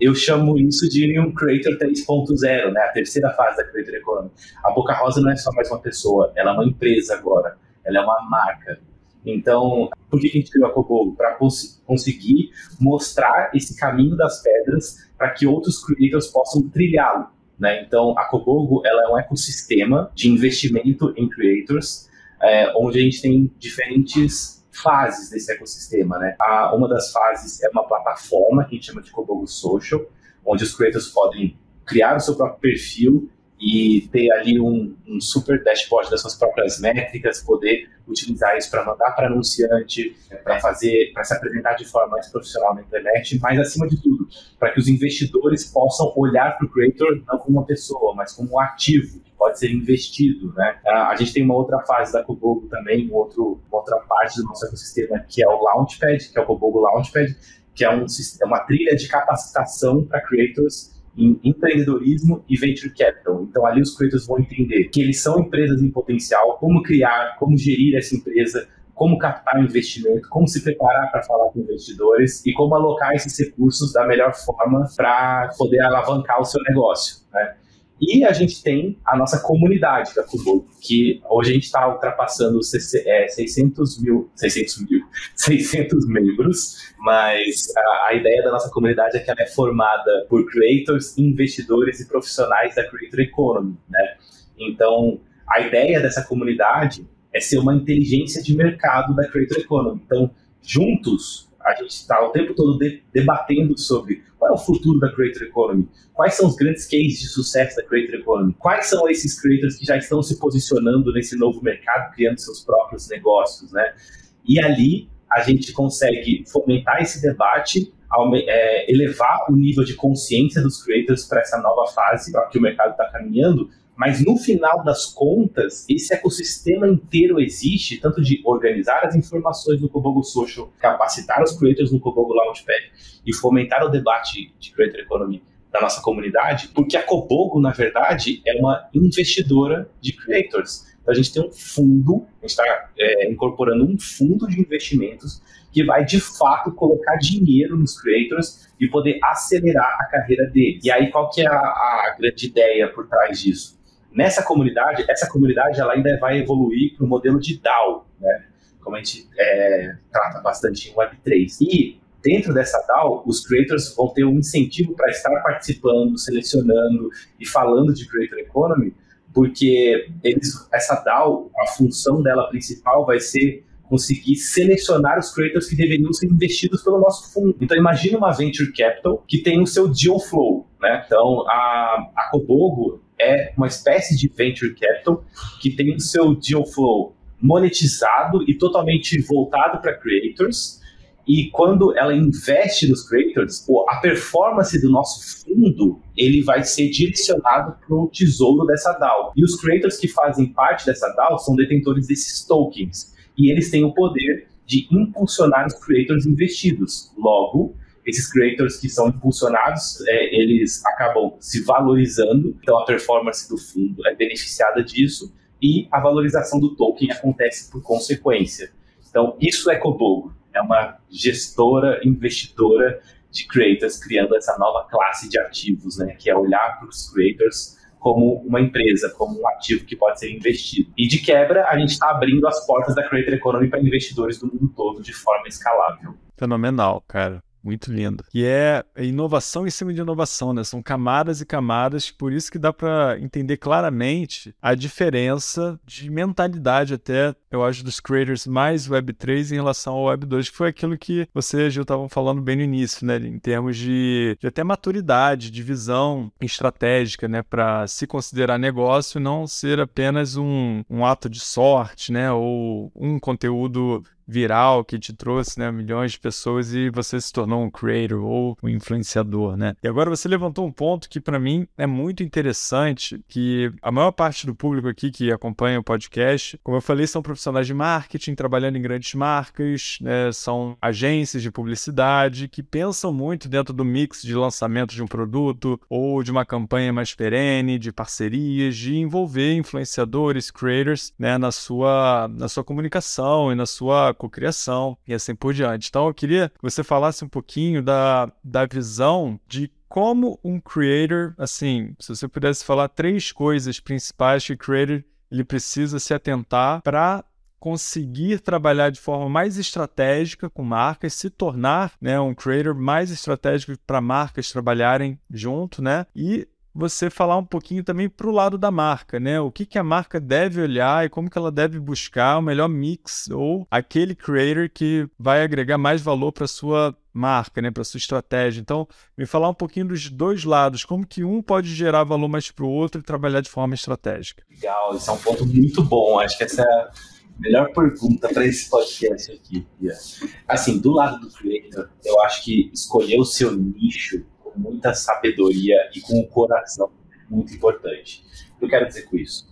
S4: eu chamo isso de um Creator 3.0, né? a terceira fase da Creator Economy. A Boca Rosa não é só mais uma pessoa, ela é uma empresa agora, ela é uma marca. Então, por que a gente criou a Cobogo? Para cons conseguir mostrar esse caminho das pedras para que outros creators possam trilhá-lo. Né? Então, a Kobogo ela é um ecossistema de investimento em creators, é, onde a gente tem diferentes fases desse ecossistema. Né? A, uma das fases é uma plataforma que a gente chama de Kobogo Social, onde os creators podem criar o seu próprio perfil e ter ali um, um, super dashboard das suas próprias métricas, poder utilizar isso para mandar para anunciante, para fazer, para se apresentar de forma mais profissional na internet, mas acima de tudo, para que os investidores possam olhar para o creator não como uma pessoa, mas como um ativo que pode ser investido, né? A gente tem uma outra fase da Kobogo também, um outro, uma outra parte do nosso ecossistema que é o Launchpad, que é o Kobogo Launchpad, que é, um, é uma trilha de capacitação para creators em empreendedorismo e venture capital. Então ali os creators vão entender que eles são empresas em potencial, como criar, como gerir essa empresa, como captar investimento, como se preparar para falar com investidores e como alocar esses recursos da melhor forma para poder alavancar o seu negócio. Né? E a gente tem a nossa comunidade da Kubo, que hoje a gente está ultrapassando 600 é, mil, 600 mil, 600 membros, mas a, a, ideia da nossa comunidade é que ela é formada por creators, investidores e profissionais da Creator Economy, né? Então, a ideia dessa comunidade é ser uma inteligência de mercado da Creator Economy. Então, juntos, a gente está o tempo todo de, debatendo sobre qual é o futuro da Creator Economy, quais são os grandes cases de sucesso da Creator Economy, quais são esses creators que já estão se posicionando nesse novo mercado, criando seus próprios negócios, né? E ali a gente consegue fomentar esse debate, é, elevar o nível de consciência dos creators para essa nova fase para que o mercado está caminhando mas no final das contas, esse ecossistema inteiro existe, tanto de organizar as informações no Kobogo Social, capacitar os creators no Kobogo Launchpad e fomentar o debate de creator economy da nossa comunidade, porque a Kobogo, na verdade, é uma investidora de creators. Então a gente tem um fundo, a gente está é, incorporando um fundo de investimentos que vai de fato colocar dinheiro nos creators e poder acelerar a carreira deles. E aí qual que é a, a grande ideia por trás disso? Nessa comunidade, essa comunidade ela ainda vai evoluir para o modelo de DAO, né? como a gente é, trata bastante em Web3. E dentro dessa DAO, os creators vão ter um incentivo para estar participando, selecionando e falando de Creator Economy, porque eles, essa DAO, a função dela principal vai ser conseguir selecionar os creators que deveriam ser investidos pelo nosso fundo. Então imagine uma venture capital que tem o seu deal flow, né? Então a, a Kobogo é uma espécie de venture capital que tem o seu deal flow monetizado e totalmente voltado para creators, E quando ela investe nos creators, a performance do nosso fundo ele vai ser direcionado para o tesouro dessa DAO. E os creators que fazem parte dessa DAO são detentores desses tokens. E eles têm o poder de impulsionar os creators investidos. Logo, esses creators que são impulsionados, é, eles acabam se valorizando, então a performance do fundo é beneficiada disso e a valorização do token acontece por consequência. Então, isso é Kobogo é uma gestora, investidora de creators, criando essa nova classe de ativos, né, que é olhar para os creators como uma empresa, como um ativo que pode ser investido. E de quebra, a gente está abrindo as portas da Creator Economy para investidores do mundo todo de forma escalável.
S2: Fenomenal, cara. Muito lindo. E é inovação em cima de inovação, né? São camadas e camadas, por isso que dá para entender claramente a diferença de mentalidade até, eu acho, dos creators mais Web3 em relação ao Web2, que foi aquilo que você, Gil, estavam falando bem no início, né? Em termos de, de até maturidade, de visão estratégica, né? Para se considerar negócio e não ser apenas um, um ato de sorte, né? Ou um conteúdo viral que te trouxe, né, milhões de pessoas e você se tornou um creator ou um influenciador, né? E agora você levantou um ponto que para mim é muito interessante, que a maior parte do público aqui que acompanha o podcast, como eu falei, são profissionais de marketing trabalhando em grandes marcas, né, são agências de publicidade que pensam muito dentro do mix de lançamento de um produto ou de uma campanha mais perene, de parcerias, de envolver influenciadores, creators, né, na sua na sua comunicação e na sua cocriação e assim por diante. Então eu queria que você falasse um pouquinho da, da visão de como um creator, assim, se você pudesse falar três coisas principais que o creator ele precisa se atentar para conseguir trabalhar de forma mais estratégica com marcas, se tornar né, um creator mais estratégico para marcas trabalharem junto, né? E você falar um pouquinho também para o lado da marca, né? O que, que a marca deve olhar e como que ela deve buscar o melhor mix ou aquele creator que vai agregar mais valor para sua marca, né, para sua estratégia. Então, me falar um pouquinho dos dois lados, como que um pode gerar valor mais para o outro e trabalhar de forma estratégica.
S4: Legal, isso é um ponto muito bom. Acho que essa é a melhor pergunta para esse podcast aqui. Assim, do lado do creator, eu acho que escolher o seu nicho com muita sabedoria e com o coração muito importante. O que eu quero dizer com isso?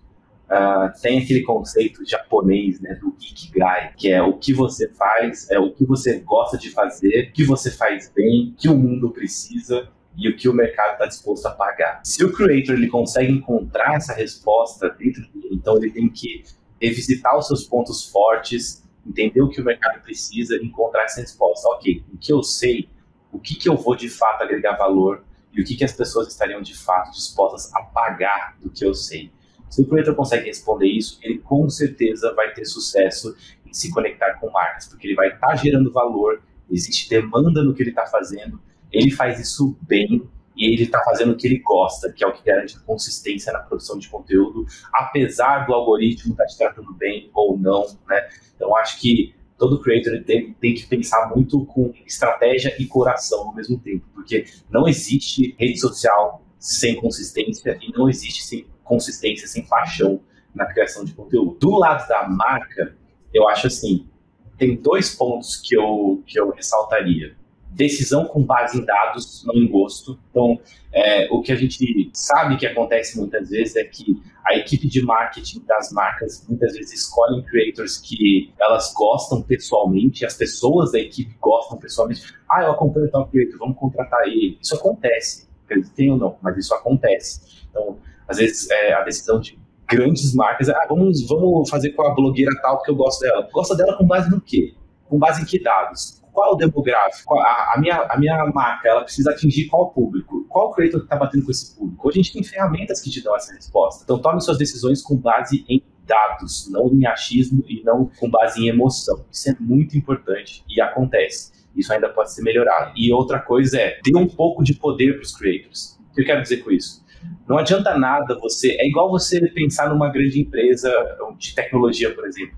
S4: Uh, tem aquele conceito japonês né, do Ikigai, que é o que você faz, é o que você gosta de fazer, o que você faz bem, o que o mundo precisa e o que o mercado está disposto a pagar. Se o creator ele consegue encontrar essa resposta dentro dele, então ele tem que revisitar os seus pontos fortes, entender o que o mercado precisa e encontrar essa resposta. Ok, o que eu sei o que, que eu vou de fato agregar valor e o que, que as pessoas estariam de fato dispostas a pagar do que eu sei. Se o creator consegue responder isso, ele com certeza vai ter sucesso em se conectar com marcas, porque ele vai estar tá gerando valor, existe demanda no que ele está fazendo, ele faz isso bem e ele está fazendo o que ele gosta, que é o que garante consistência na produção de conteúdo, apesar do algoritmo estar tá te tratando bem ou não, né? Então acho que todo creator tem, tem que pensar muito com estratégia e coração ao mesmo tempo, porque não existe rede social sem consistência e não existe sem consistência sem paixão na criação de conteúdo. Do lado da marca, eu acho assim, tem dois pontos que eu, que eu ressaltaria decisão com base em dados, não em gosto. Então, é, o que a gente sabe que acontece muitas vezes é que a equipe de marketing das marcas muitas vezes escolhem creators que elas gostam pessoalmente, as pessoas da equipe gostam pessoalmente. Ah, eu acompanho o tal creator, vamos contratar ele. Isso acontece, acreditem ou não, mas isso acontece. Então, às vezes, é, a decisão de grandes marcas, ah, vamos, vamos fazer com a blogueira tal porque eu gosto dela. Gosta dela com base no quê? Com base em que dados? Qual o demográfico? A, a, minha, a minha marca, ela precisa atingir qual público? Qual creator está batendo com esse público? Hoje a gente tem ferramentas que te dão essa resposta. Então tome suas decisões com base em dados, não em achismo e não com base em emoção. Isso é muito importante e acontece. Isso ainda pode ser melhorado. E outra coisa é, dê um pouco de poder para os creators. O que eu quero dizer com isso? Não adianta nada você. É igual você pensar numa grande empresa de tecnologia, por exemplo.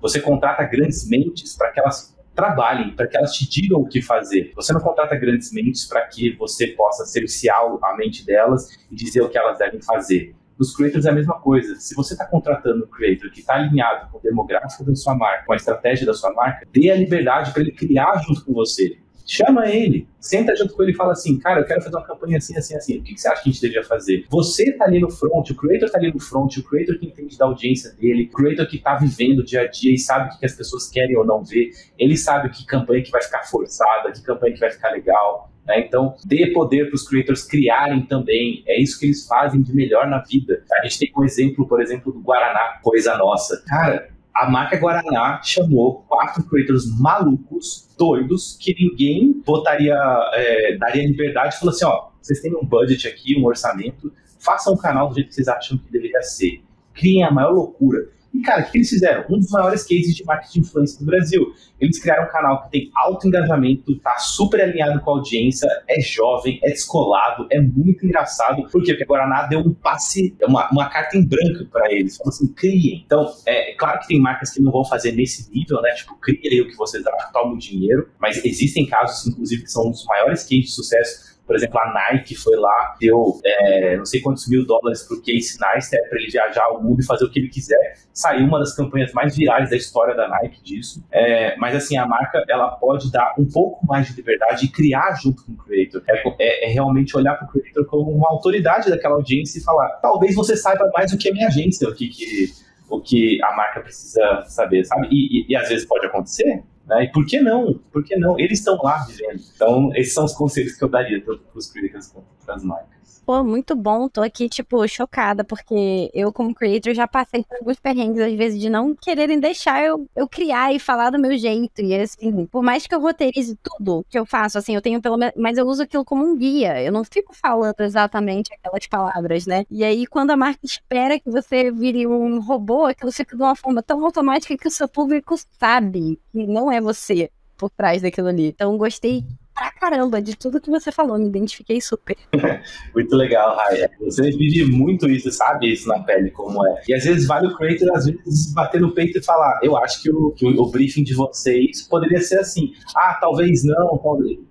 S4: Você contrata grandes mentes para que elas trabalhem, para que elas te digam o que fazer. Você não contrata grandes mentes para que você possa cercear a mente delas e dizer o que elas devem fazer. Nos creators é a mesma coisa. Se você está contratando um creator que está alinhado com o demográfico da sua marca, com a estratégia da sua marca, dê a liberdade para ele criar junto com você. Chama ele, senta junto com ele e fala assim, cara, eu quero fazer uma campanha assim, assim, assim. O que, que você acha que a gente deveria fazer? Você tá ali no front, o creator tá ali no front, o creator que entende da audiência dele, o creator que tá vivendo o dia a dia e sabe o que, que as pessoas querem ou não ver. Ele sabe que campanha que vai ficar forçada, que campanha que vai ficar legal. Né? Então, dê poder para os creators criarem também. É isso que eles fazem de melhor na vida. A gente tem um exemplo, por exemplo, do Guaraná, coisa nossa. Cara, a marca Guaraná chamou quatro creators malucos, doidos, que ninguém botaria, é, daria liberdade falou assim: ó, vocês têm um budget aqui, um orçamento, façam um canal do jeito que vocês acham que deveria ser. Criem a maior loucura. E, cara, o que eles fizeram? Um dos maiores cases de marketing de influência do Brasil. Eles criaram um canal que tem alto engajamento, tá super alinhado com a audiência, é jovem, é descolado, é muito engraçado. Por quê? Porque a Guaraná deu um passe, uma, uma carta em branco para eles. Falou assim, criem. Então, é claro que tem marcas que não vão fazer nesse nível, né? Tipo, criem o que vocês acham, toma o dinheiro. Mas existem casos, inclusive, que são um dos maiores cases de sucesso por exemplo, a Nike foi lá, deu é, não sei quantos mil dólares pro Casey Neistat para ele viajar ao mundo e fazer o que ele quiser. Saiu uma das campanhas mais virais da história da Nike disso. É, mas assim, a marca ela pode dar um pouco mais de liberdade e criar junto com o creator. É, é, é realmente olhar para o creator como uma autoridade daquela audiência e falar: talvez você saiba mais do que a minha agência, o que, que o que a marca precisa saber, sabe? E, e, e às vezes pode acontecer, né? E por que não? Por que não? Eles estão lá vivendo. Então, esses são os conselhos que eu daria para os creators quanto para as marcas.
S1: Pô, muito bom. Tô aqui, tipo, chocada, porque eu, como creator, já passei por alguns perrengues, às vezes, de não quererem deixar eu, eu criar e falar do meu jeito. E assim, por mais que eu roteirize tudo que eu faço, assim, eu tenho pelo menos. Mas eu uso aquilo como um guia. Eu não fico falando exatamente aquelas palavras, né? E aí, quando a marca espera que você vire um robô, aquilo fica de uma forma tão automática que o seu público sabe que não é você por trás daquilo ali. Então, gostei pra caramba de tudo que você falou, me identifiquei super.
S4: muito legal, Raya. Você vive muito isso, sabe isso na pele, como é. E às vezes vale o creator, às vezes, bater no peito e falar: eu acho que o, que o, briefing de vocês poderia ser assim. Ah, talvez não,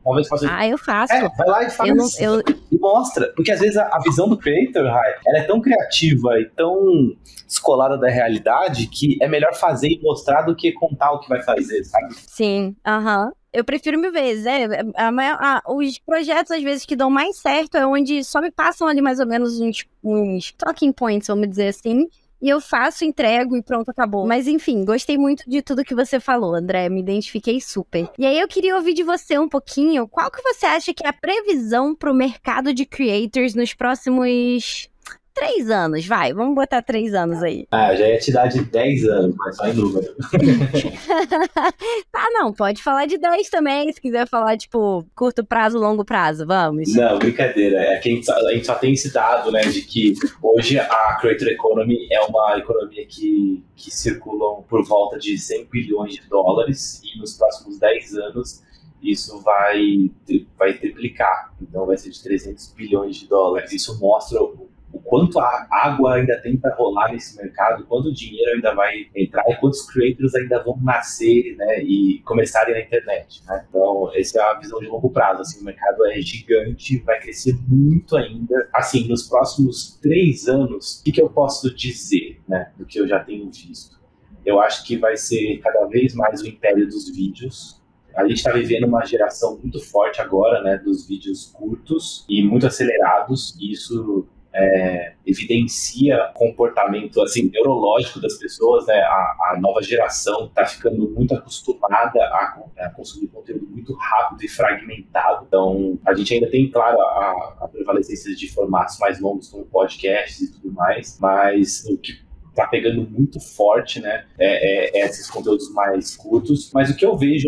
S4: talvez, faça.
S1: Ah, eu faço.
S4: É, vai lá e faz. Eu não, eu... E mostra. Porque às vezes a, a visão do creator, Raya, ela é tão criativa e tão descolada da realidade que é melhor fazer e mostrar do que contar o que vai fazer, sabe?
S1: Sim, aham. Uh -huh. Eu prefiro mil vezes. É, é a, a, a, os projetos, às vezes, que dão mais certo é onde só me passam ali mais ou menos uns, uns talking points, vamos dizer assim. E eu faço, entrego e pronto, acabou. Mas enfim, gostei muito de tudo que você falou, André. Me identifiquei super. E aí eu queria ouvir de você um pouquinho. Qual que você acha que é a previsão para o mercado de creators nos próximos três anos, vai, vamos botar três anos aí.
S4: Ah, já ia te dar de dez anos, mas só em número.
S1: tá, não, pode falar de dez também, se quiser falar, tipo, curto prazo, longo prazo, vamos.
S4: Não, brincadeira, é que a gente, só, a gente só tem esse dado, né, de que hoje a Creator Economy é uma economia que, que circulam por volta de 100 bilhões de dólares e nos próximos 10 anos isso vai, vai triplicar, então vai ser de 300 bilhões de dólares. Isso mostra o o quanto a água ainda tem para rolar nesse mercado, quanto dinheiro ainda vai entrar e quantos creators ainda vão nascer né, e começarem na internet. Né? Então, essa é a visão de longo prazo. Assim, o mercado é gigante, vai crescer muito ainda. Assim, nos próximos três anos, o que, que eu posso dizer né, do que eu já tenho visto? Eu acho que vai ser cada vez mais o império dos vídeos, a gente está vivendo uma geração muito forte agora, né, dos vídeos curtos e muito acelerados. E isso é, evidencia comportamento assim neurológico das pessoas, né? A, a nova geração está ficando muito acostumada a, a, consumir conteúdo muito rápido e fragmentado. Então, a gente ainda tem, claro, a, a prevalecência de formatos mais longos, como podcasts e tudo mais, mas o que tá pegando muito forte, né? É, é, é esses conteúdos mais curtos. Mas o que eu vejo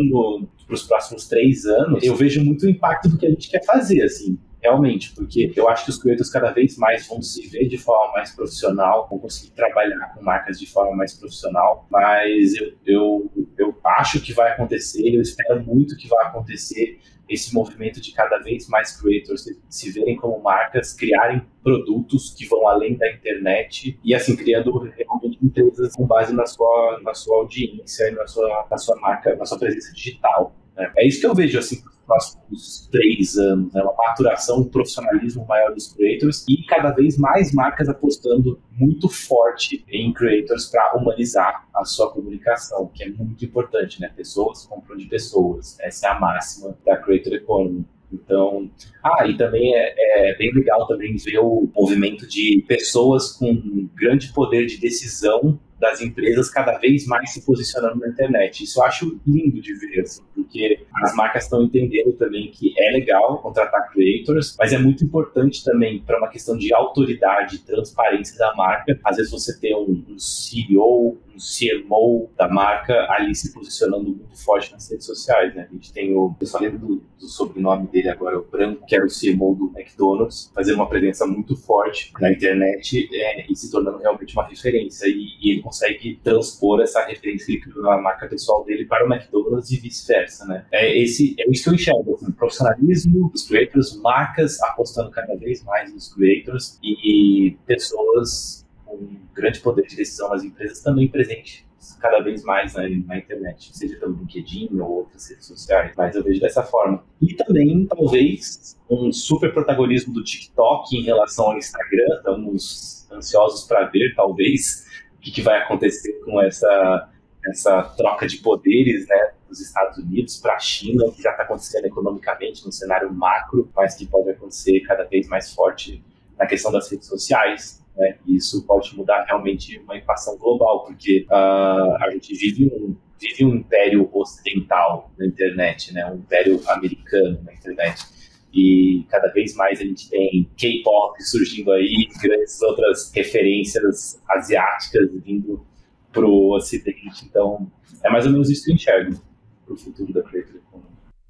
S4: para os próximos três anos, eu vejo muito o impacto do que a gente quer fazer, assim realmente, porque eu acho que os creators cada vez mais vão se ver de forma mais profissional, vão conseguir trabalhar com marcas de forma mais profissional, mas eu, eu, eu acho que vai acontecer, eu espero muito que vai acontecer esse movimento de cada vez mais creators se, verem como marcas, criarem produtos que vão além da internet e assim criando realmente empresas com base na sua na sua audiência e na sua na sua marca, na sua presença digital. Né? É isso que eu vejo assim próximos três anos, né? uma maturação, um profissionalismo maior dos creators e cada vez mais marcas apostando muito forte em creators para humanizar a sua comunicação, que é muito importante, né? Pessoas compram de pessoas, essa é a máxima da creator economy. Então, ah, e também é, é, bem legal também ver o movimento de pessoas com grande poder de decisão das empresas cada vez mais se posicionando na internet. Isso eu acho lindo de ver, assim, porque as marcas estão entendendo também que é legal contratar creators, mas é muito importante também para uma questão de autoridade transparência da marca. Às vezes você tem um, um CEO, um CMO da marca ali se posicionando muito forte nas redes sociais, né? A gente tem o, eu só lembro do, do sobrenome dele agora, o Branco, que era o CMO do McDonald's, fazendo uma presença muito forte na internet é, e se tornando realmente uma referência. E, e ele consegue transpor essa referência que ele criou na marca pessoal dele para o McDonald's e vice-versa, né? É, esse, é isso que eu enxergo, assim, profissionalismo dos creators, marcas apostando cada vez mais nos creators e, pessoas com grande poder de decisão nas empresas também presente cada vez mais na, na, internet, seja pelo LinkedIn ou outras redes sociais, mas eu vejo dessa forma. E também, talvez, um super protagonismo do TikTok em relação ao Instagram, estamos ansiosos para ver, talvez, que, que vai acontecer com essa, essa troca de poderes, né, dos Estados Unidos para a China, que já está acontecendo economicamente no cenário macro, mas que pode acontecer cada vez mais forte na questão das redes sociais. Né? E isso pode mudar realmente uma equação global, porque uh, a gente vive um, vive um império ocidental na internet, né? um império americano na internet e cada vez mais a gente tem K-pop surgindo aí, grandes outras referências asiáticas vindo pro ocidente, então é mais ou menos isso que eu enxergo pro futuro da Economy.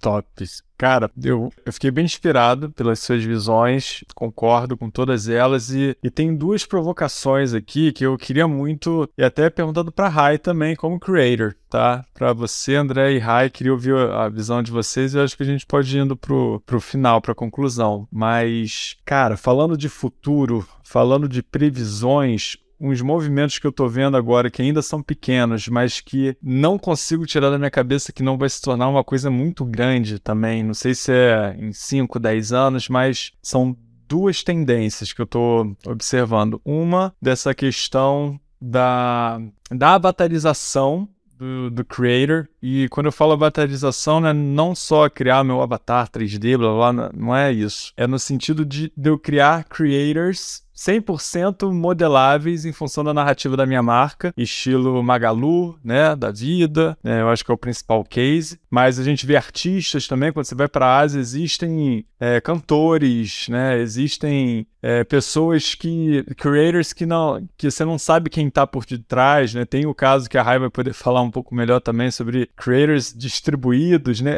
S2: Tops. Cara, eu, eu fiquei bem inspirado pelas suas visões, concordo com todas elas e, e tem duas provocações aqui que eu queria muito, e até perguntando para Rai também, como creator, tá? Para você, André e Rai, queria ouvir a visão de vocês e eu acho que a gente pode ir indo pro, pro final, pra conclusão. Mas, cara, falando de futuro, falando de previsões, uns movimentos que eu tô vendo agora que ainda são pequenos, mas que não consigo tirar da minha cabeça que não vai se tornar uma coisa muito grande também. Não sei se é em 5, 10 anos, mas são duas tendências que eu tô observando. Uma dessa questão da, da avatarização do, do creator. E quando eu falo avatarização, né, não só criar meu avatar 3D, blá blá, não é isso. É no sentido de, de eu criar creators 100% modeláveis em função da narrativa da minha marca, estilo Magalu, né, da vida, né, eu acho que é o principal case. Mas a gente vê artistas também, quando você vai para a Ásia, existem é, cantores, né, existem é, pessoas que, creators que não, que você não sabe quem está por detrás, né, tem o caso que a Rai vai poder falar um pouco melhor também sobre creators distribuídos, né,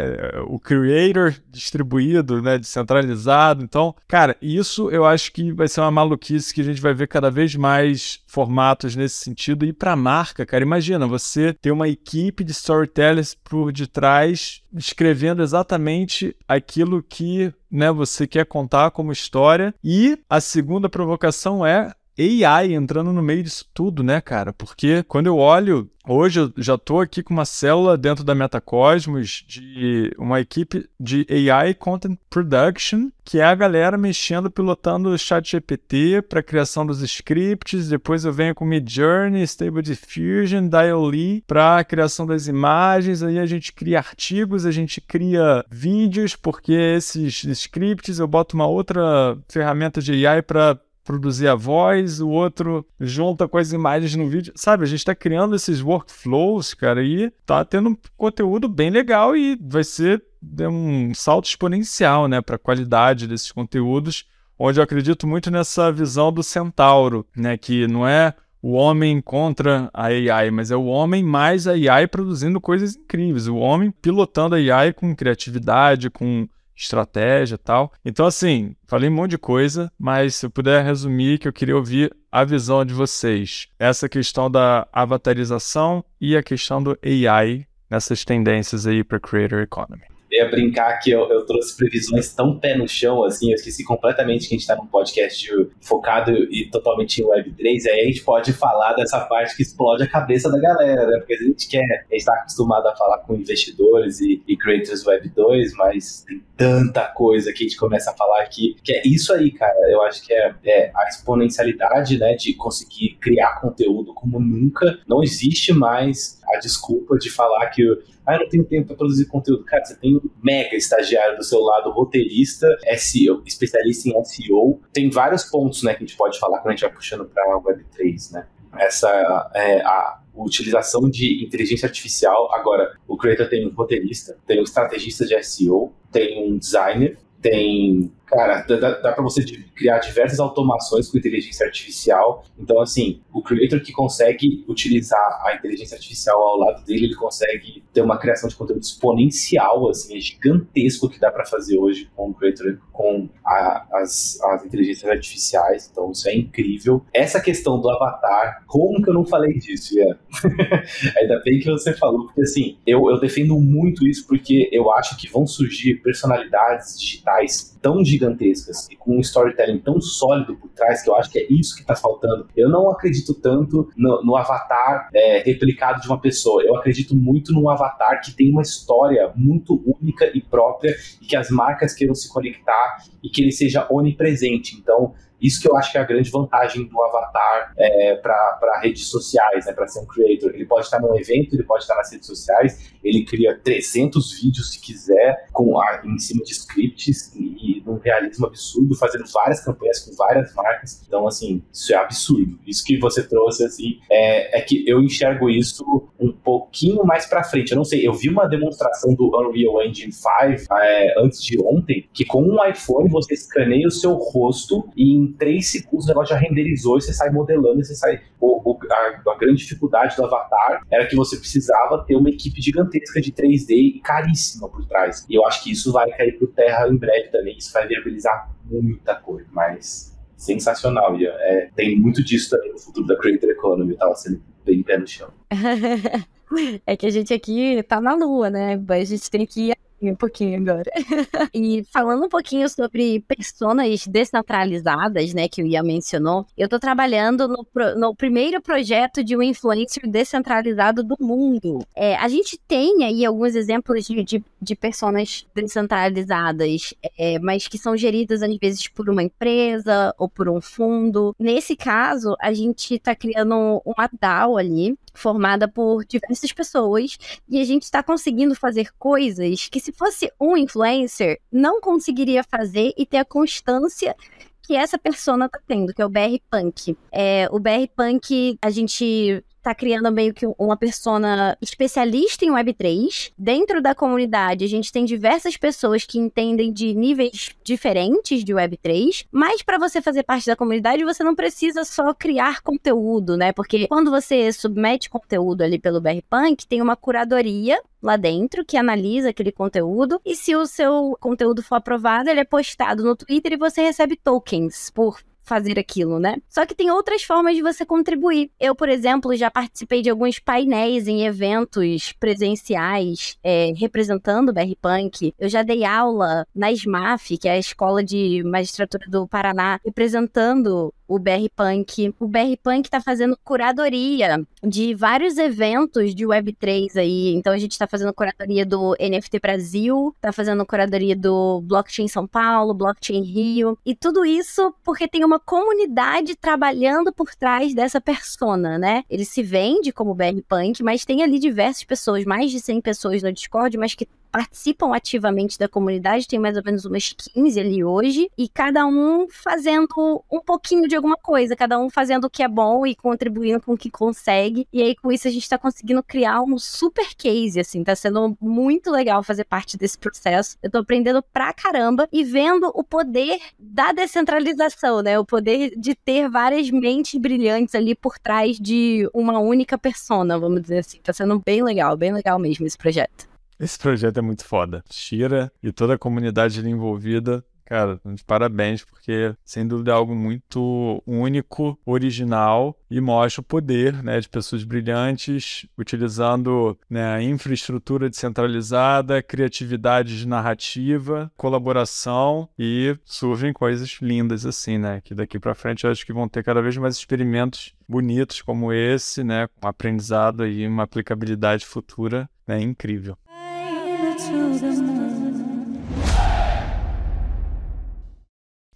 S2: o creator distribuído, né, descentralizado. Então, cara, isso eu acho que vai ser uma maluquice maluquice que a gente vai ver cada vez mais formatos nesse sentido. E para marca, cara, imagina você ter uma equipe de storytellers por detrás escrevendo exatamente aquilo que né, você quer contar como história. E a segunda provocação é AI entrando no meio disso tudo, né, cara? Porque quando eu olho, hoje eu já estou aqui com uma célula dentro da Metacosmos de uma equipe de AI Content Production, que é a galera mexendo, pilotando o chat GPT para criação dos scripts, depois eu venho com Midjourney, Stable Diffusion, Dial-E para criação das imagens, aí a gente cria artigos, a gente cria vídeos, porque esses scripts eu boto uma outra ferramenta de AI para produzir a voz, o outro junta com as imagens no vídeo. Sabe, a gente está criando esses workflows, cara, e tá tendo um conteúdo bem legal e vai ser um salto exponencial, né, para a qualidade desses conteúdos, onde eu acredito muito nessa visão do centauro, né, que não é o homem contra a AI, mas é o homem mais a AI produzindo coisas incríveis, o homem pilotando a AI com criatividade, com estratégia tal. Então, assim, falei um monte de coisa, mas se eu puder resumir, que eu queria ouvir a visão de vocês. Essa questão da avatarização e a questão do AI nessas tendências aí para Creator Economy.
S4: Eu ia brincar que eu, eu, trouxe previsões tão pé no chão, assim, eu esqueci completamente que a gente está num podcast focado e totalmente em Web3, aí a gente pode falar dessa parte que explode a cabeça da galera, né? Porque a gente quer, a gente está acostumado a falar com investidores e, e creators Web2, mas tem tanta coisa que a gente começa a falar aqui, que é isso aí, cara. Eu acho que é, é a exponencialidade, né, de conseguir criar conteúdo como nunca. Não existe mais a desculpa de falar que ah, eu não tenho tempo para produzir conteúdo. Cara, você tem um mega estagiário do seu lado, roteirista, SEO, especialista em SEO. Tem vários pontos, né, que a gente pode falar quando a gente vai puxando para a Web3, né? Essa é a utilização de inteligência artificial. Agora, o creator tem um roteirista, tem um estrategista de SEO, tem um designer, tem Cara, dá, dá para você criar diversas automações com inteligência artificial. Então, assim, o creator que consegue utilizar a inteligência artificial ao lado dele, ele consegue ter uma criação de conteúdo exponencial, assim, é gigantesco que dá para fazer hoje com o creator, com a, as, as inteligências artificiais. Então, isso é incrível. Essa questão do avatar, como que eu não falei disso, Ian? Ainda bem que você falou, porque assim, eu, eu defendo muito isso porque eu acho que vão surgir personalidades digitais tão gigantescas e com um storytelling tão sólido por trás que eu acho que é isso que está faltando. Eu não acredito tanto no, no avatar é, replicado de uma pessoa. Eu acredito muito num avatar que tem uma história muito única e própria e que as marcas queiram se conectar e que ele seja onipresente. Então, isso que eu acho que é a grande vantagem do avatar é, para redes sociais, né, para ser um creator. Ele pode estar num evento, ele pode estar nas redes sociais, ele cria 300 vídeos se quiser, com a, em cima de scripts e, e realismo absurdo, fazendo várias campanhas com várias marcas. Então, assim, isso é absurdo. Isso que você trouxe, assim, é, é que eu enxergo isso um pouquinho mais para frente. Eu não sei, eu vi uma demonstração do Unreal Engine 5 é, antes de ontem, que com um iPhone você escaneia o seu rosto e em 3 segundos o negócio já renderizou e você sai modelando e você sai. O, o, a, a, grande dificuldade do Avatar era que você precisava ter uma equipe gigantesca de 3D e caríssima por trás. E eu acho que isso vai cair por terra em breve também. Isso vai viabilizar muita coisa, mas sensacional. E é, tem muito disso também no futuro da Creator Economy. Eu tava sendo bem pé no chão.
S1: é que a gente aqui tá na lua, né? A gente tem que um pouquinho agora. e falando um pouquinho sobre personas descentralizadas, né, que o Ian mencionou, eu tô trabalhando no, no primeiro projeto de um influencer descentralizado do mundo. É, a gente tem aí alguns exemplos de, de, de personas descentralizadas, é, mas que são geridas às vezes por uma empresa ou por um fundo. Nesse caso, a gente tá criando uma DAO ali, formada por diversas pessoas, e a gente está conseguindo fazer coisas que se fosse um influencer, não conseguiria fazer e ter a constância que essa persona tá tendo, que é o BR Punk. É, o BR Punk, a gente tá criando meio que uma persona especialista em Web3. Dentro da comunidade, a gente tem diversas pessoas que entendem de níveis diferentes de Web3, mas para você fazer parte da comunidade, você não precisa só criar conteúdo, né? Porque quando você submete conteúdo ali pelo BRPunk, tem uma curadoria lá dentro que analisa aquele conteúdo e se o seu conteúdo for aprovado, ele é postado no Twitter e você recebe tokens por fazer aquilo, né? Só que tem outras formas de você contribuir. Eu, por exemplo, já participei de alguns painéis em eventos presenciais é, representando o BR Punk. Eu já dei aula na SMAF, que é a Escola de Magistratura do Paraná, representando o BR Punk. O BR Punk está fazendo curadoria de vários eventos de Web3 aí. Então a gente está fazendo curadoria do NFT Brasil, está fazendo curadoria do Blockchain São Paulo, Blockchain Rio. E tudo isso porque tem uma comunidade trabalhando por trás dessa persona, né? Ele se vende como BR Punk, mas tem ali diversas pessoas, mais de 100 pessoas no Discord, mas que participam ativamente da comunidade, tem mais ou menos umas 15 ali hoje, e cada um fazendo um pouquinho de alguma coisa, cada um fazendo o que é bom e contribuindo com o que consegue. E aí, com isso, a gente tá conseguindo criar um super case, assim, tá sendo muito legal fazer parte desse processo. Eu tô aprendendo pra caramba e vendo o poder da descentralização, né? O poder de ter várias mentes brilhantes ali por trás de uma única persona, vamos dizer assim. Tá sendo bem legal, bem legal mesmo esse projeto.
S2: Esse projeto é muito foda. Shira e toda a comunidade ali envolvida Cara, de parabéns, porque sem dúvida é algo muito único, original e mostra o poder né, de pessoas brilhantes utilizando né, infraestrutura descentralizada, criatividade de narrativa, colaboração e surgem coisas lindas assim, né? Que daqui para frente eu acho que vão ter cada vez mais experimentos bonitos como esse, né? Com aprendizado e uma aplicabilidade futura né, incrível.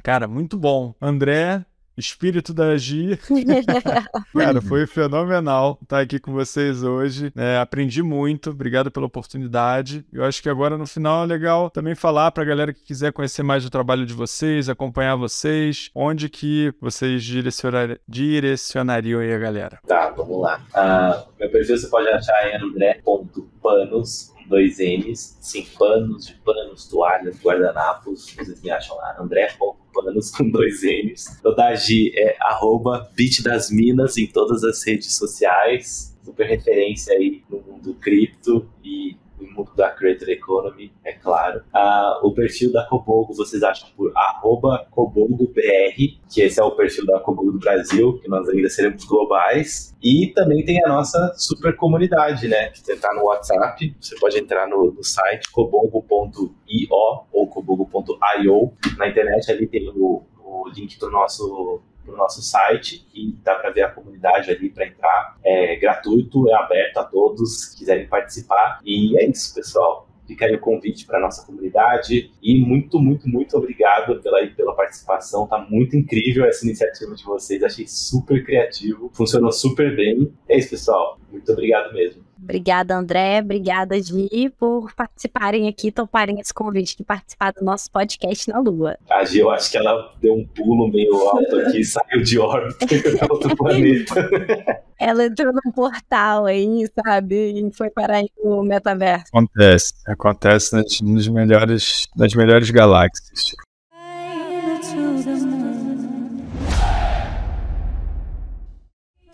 S2: Cara, muito bom. André, espírito da Agi. Cara, foi fenomenal estar aqui com vocês hoje. É, aprendi muito, obrigado pela oportunidade. Eu acho que agora no final é legal também falar para a galera que quiser conhecer mais do trabalho de vocês, acompanhar vocês, onde que vocês direcionar... direcionariam aí a galera.
S4: Tá, vamos lá. Uh, meu perfil você pode achar em andré.panos dois N's, sim, panos de panos, toalhas, guardanapos, vocês me acham lá, andré.panos com dois N's. O da é arroba das Minas em todas as redes sociais, super referência aí no mundo cripto e mundo da Creator Economy, é claro. Ah, o perfil da Cobogo vocês acham por arroba CobogoBR, que esse é o perfil da Cobogo do Brasil, que nós ainda seremos globais. E também tem a nossa super comunidade, né? Que está no WhatsApp. Você pode entrar no, no site cobogo.io ou cobogo.io. Na internet ali tem o, o link do nosso no nosso site e dá para ver a comunidade ali para entrar. É gratuito, é aberto a todos que quiserem participar. E é isso, pessoal. Fica aí o convite para nossa comunidade e muito, muito, muito obrigado pela, pela participação. Tá muito incrível essa iniciativa de vocês. Achei super criativo, funcionou super bem. É isso, pessoal. Muito obrigado mesmo.
S1: Obrigada, André. Obrigada, Gi, por participarem aqui, toparem esse convite de participar do nosso podcast na Lua.
S4: A Gi, eu acho que ela deu um pulo meio alto aqui, saiu de órbita para outro planeta.
S1: Ela entrou num portal aí, sabe? E foi parar no metaverso.
S2: Acontece. Acontece nas, nas, melhores, nas melhores galáxias.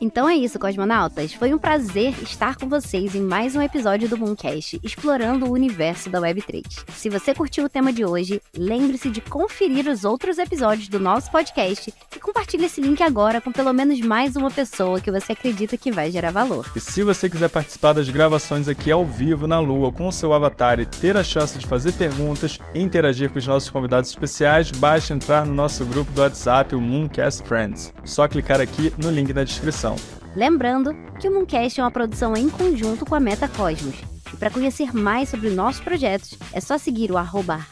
S1: Então é isso, cosmonautas. Foi um prazer estar com vocês em mais um episódio do Mooncast, explorando o universo da Web3. Se você curtiu o tema de hoje, lembre-se de conferir os outros episódios do nosso podcast e compartilhe esse link agora com pelo menos mais uma pessoa que você acredita que vai gerar valor.
S2: E se você quiser participar das gravações aqui ao vivo na Lua com o seu avatar e ter a chance de fazer perguntas e interagir com os nossos convidados especiais, basta entrar no nosso grupo do WhatsApp, o Mooncast Friends. Só clicar aqui no link na descrição.
S1: Lembrando que o Mooncast é uma produção em conjunto com a Metacosmos. E para conhecer mais sobre nossos projetos, é só seguir o arroba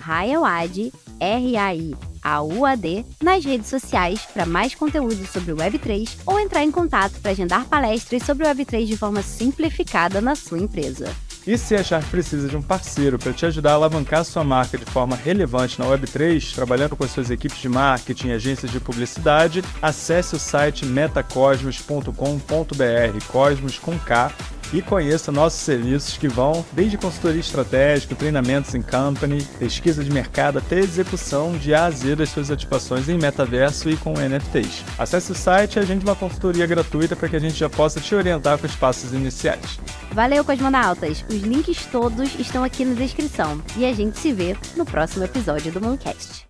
S1: R-A-I-A-U-A-D, nas redes sociais para mais conteúdo sobre o Web3 ou entrar em contato para agendar palestras sobre o Web3 de forma simplificada na sua empresa.
S2: E se achar que precisa de um parceiro para te ajudar a alavancar sua marca de forma relevante na Web3, trabalhando com as suas equipes de marketing e agências de publicidade, acesse o site metacosmos.com.br, Cosmos com K, e conheça nossos serviços que vão desde consultoria estratégica, treinamentos em company, pesquisa de mercado até execução de A a Z das suas ativações em metaverso e com NFTs. Acesse o site e agende uma consultoria gratuita para que a gente já possa te orientar com os passos iniciais.
S1: Valeu, cosmonautas! Os links todos estão aqui na descrição e a gente se vê no próximo episódio do Mooncast.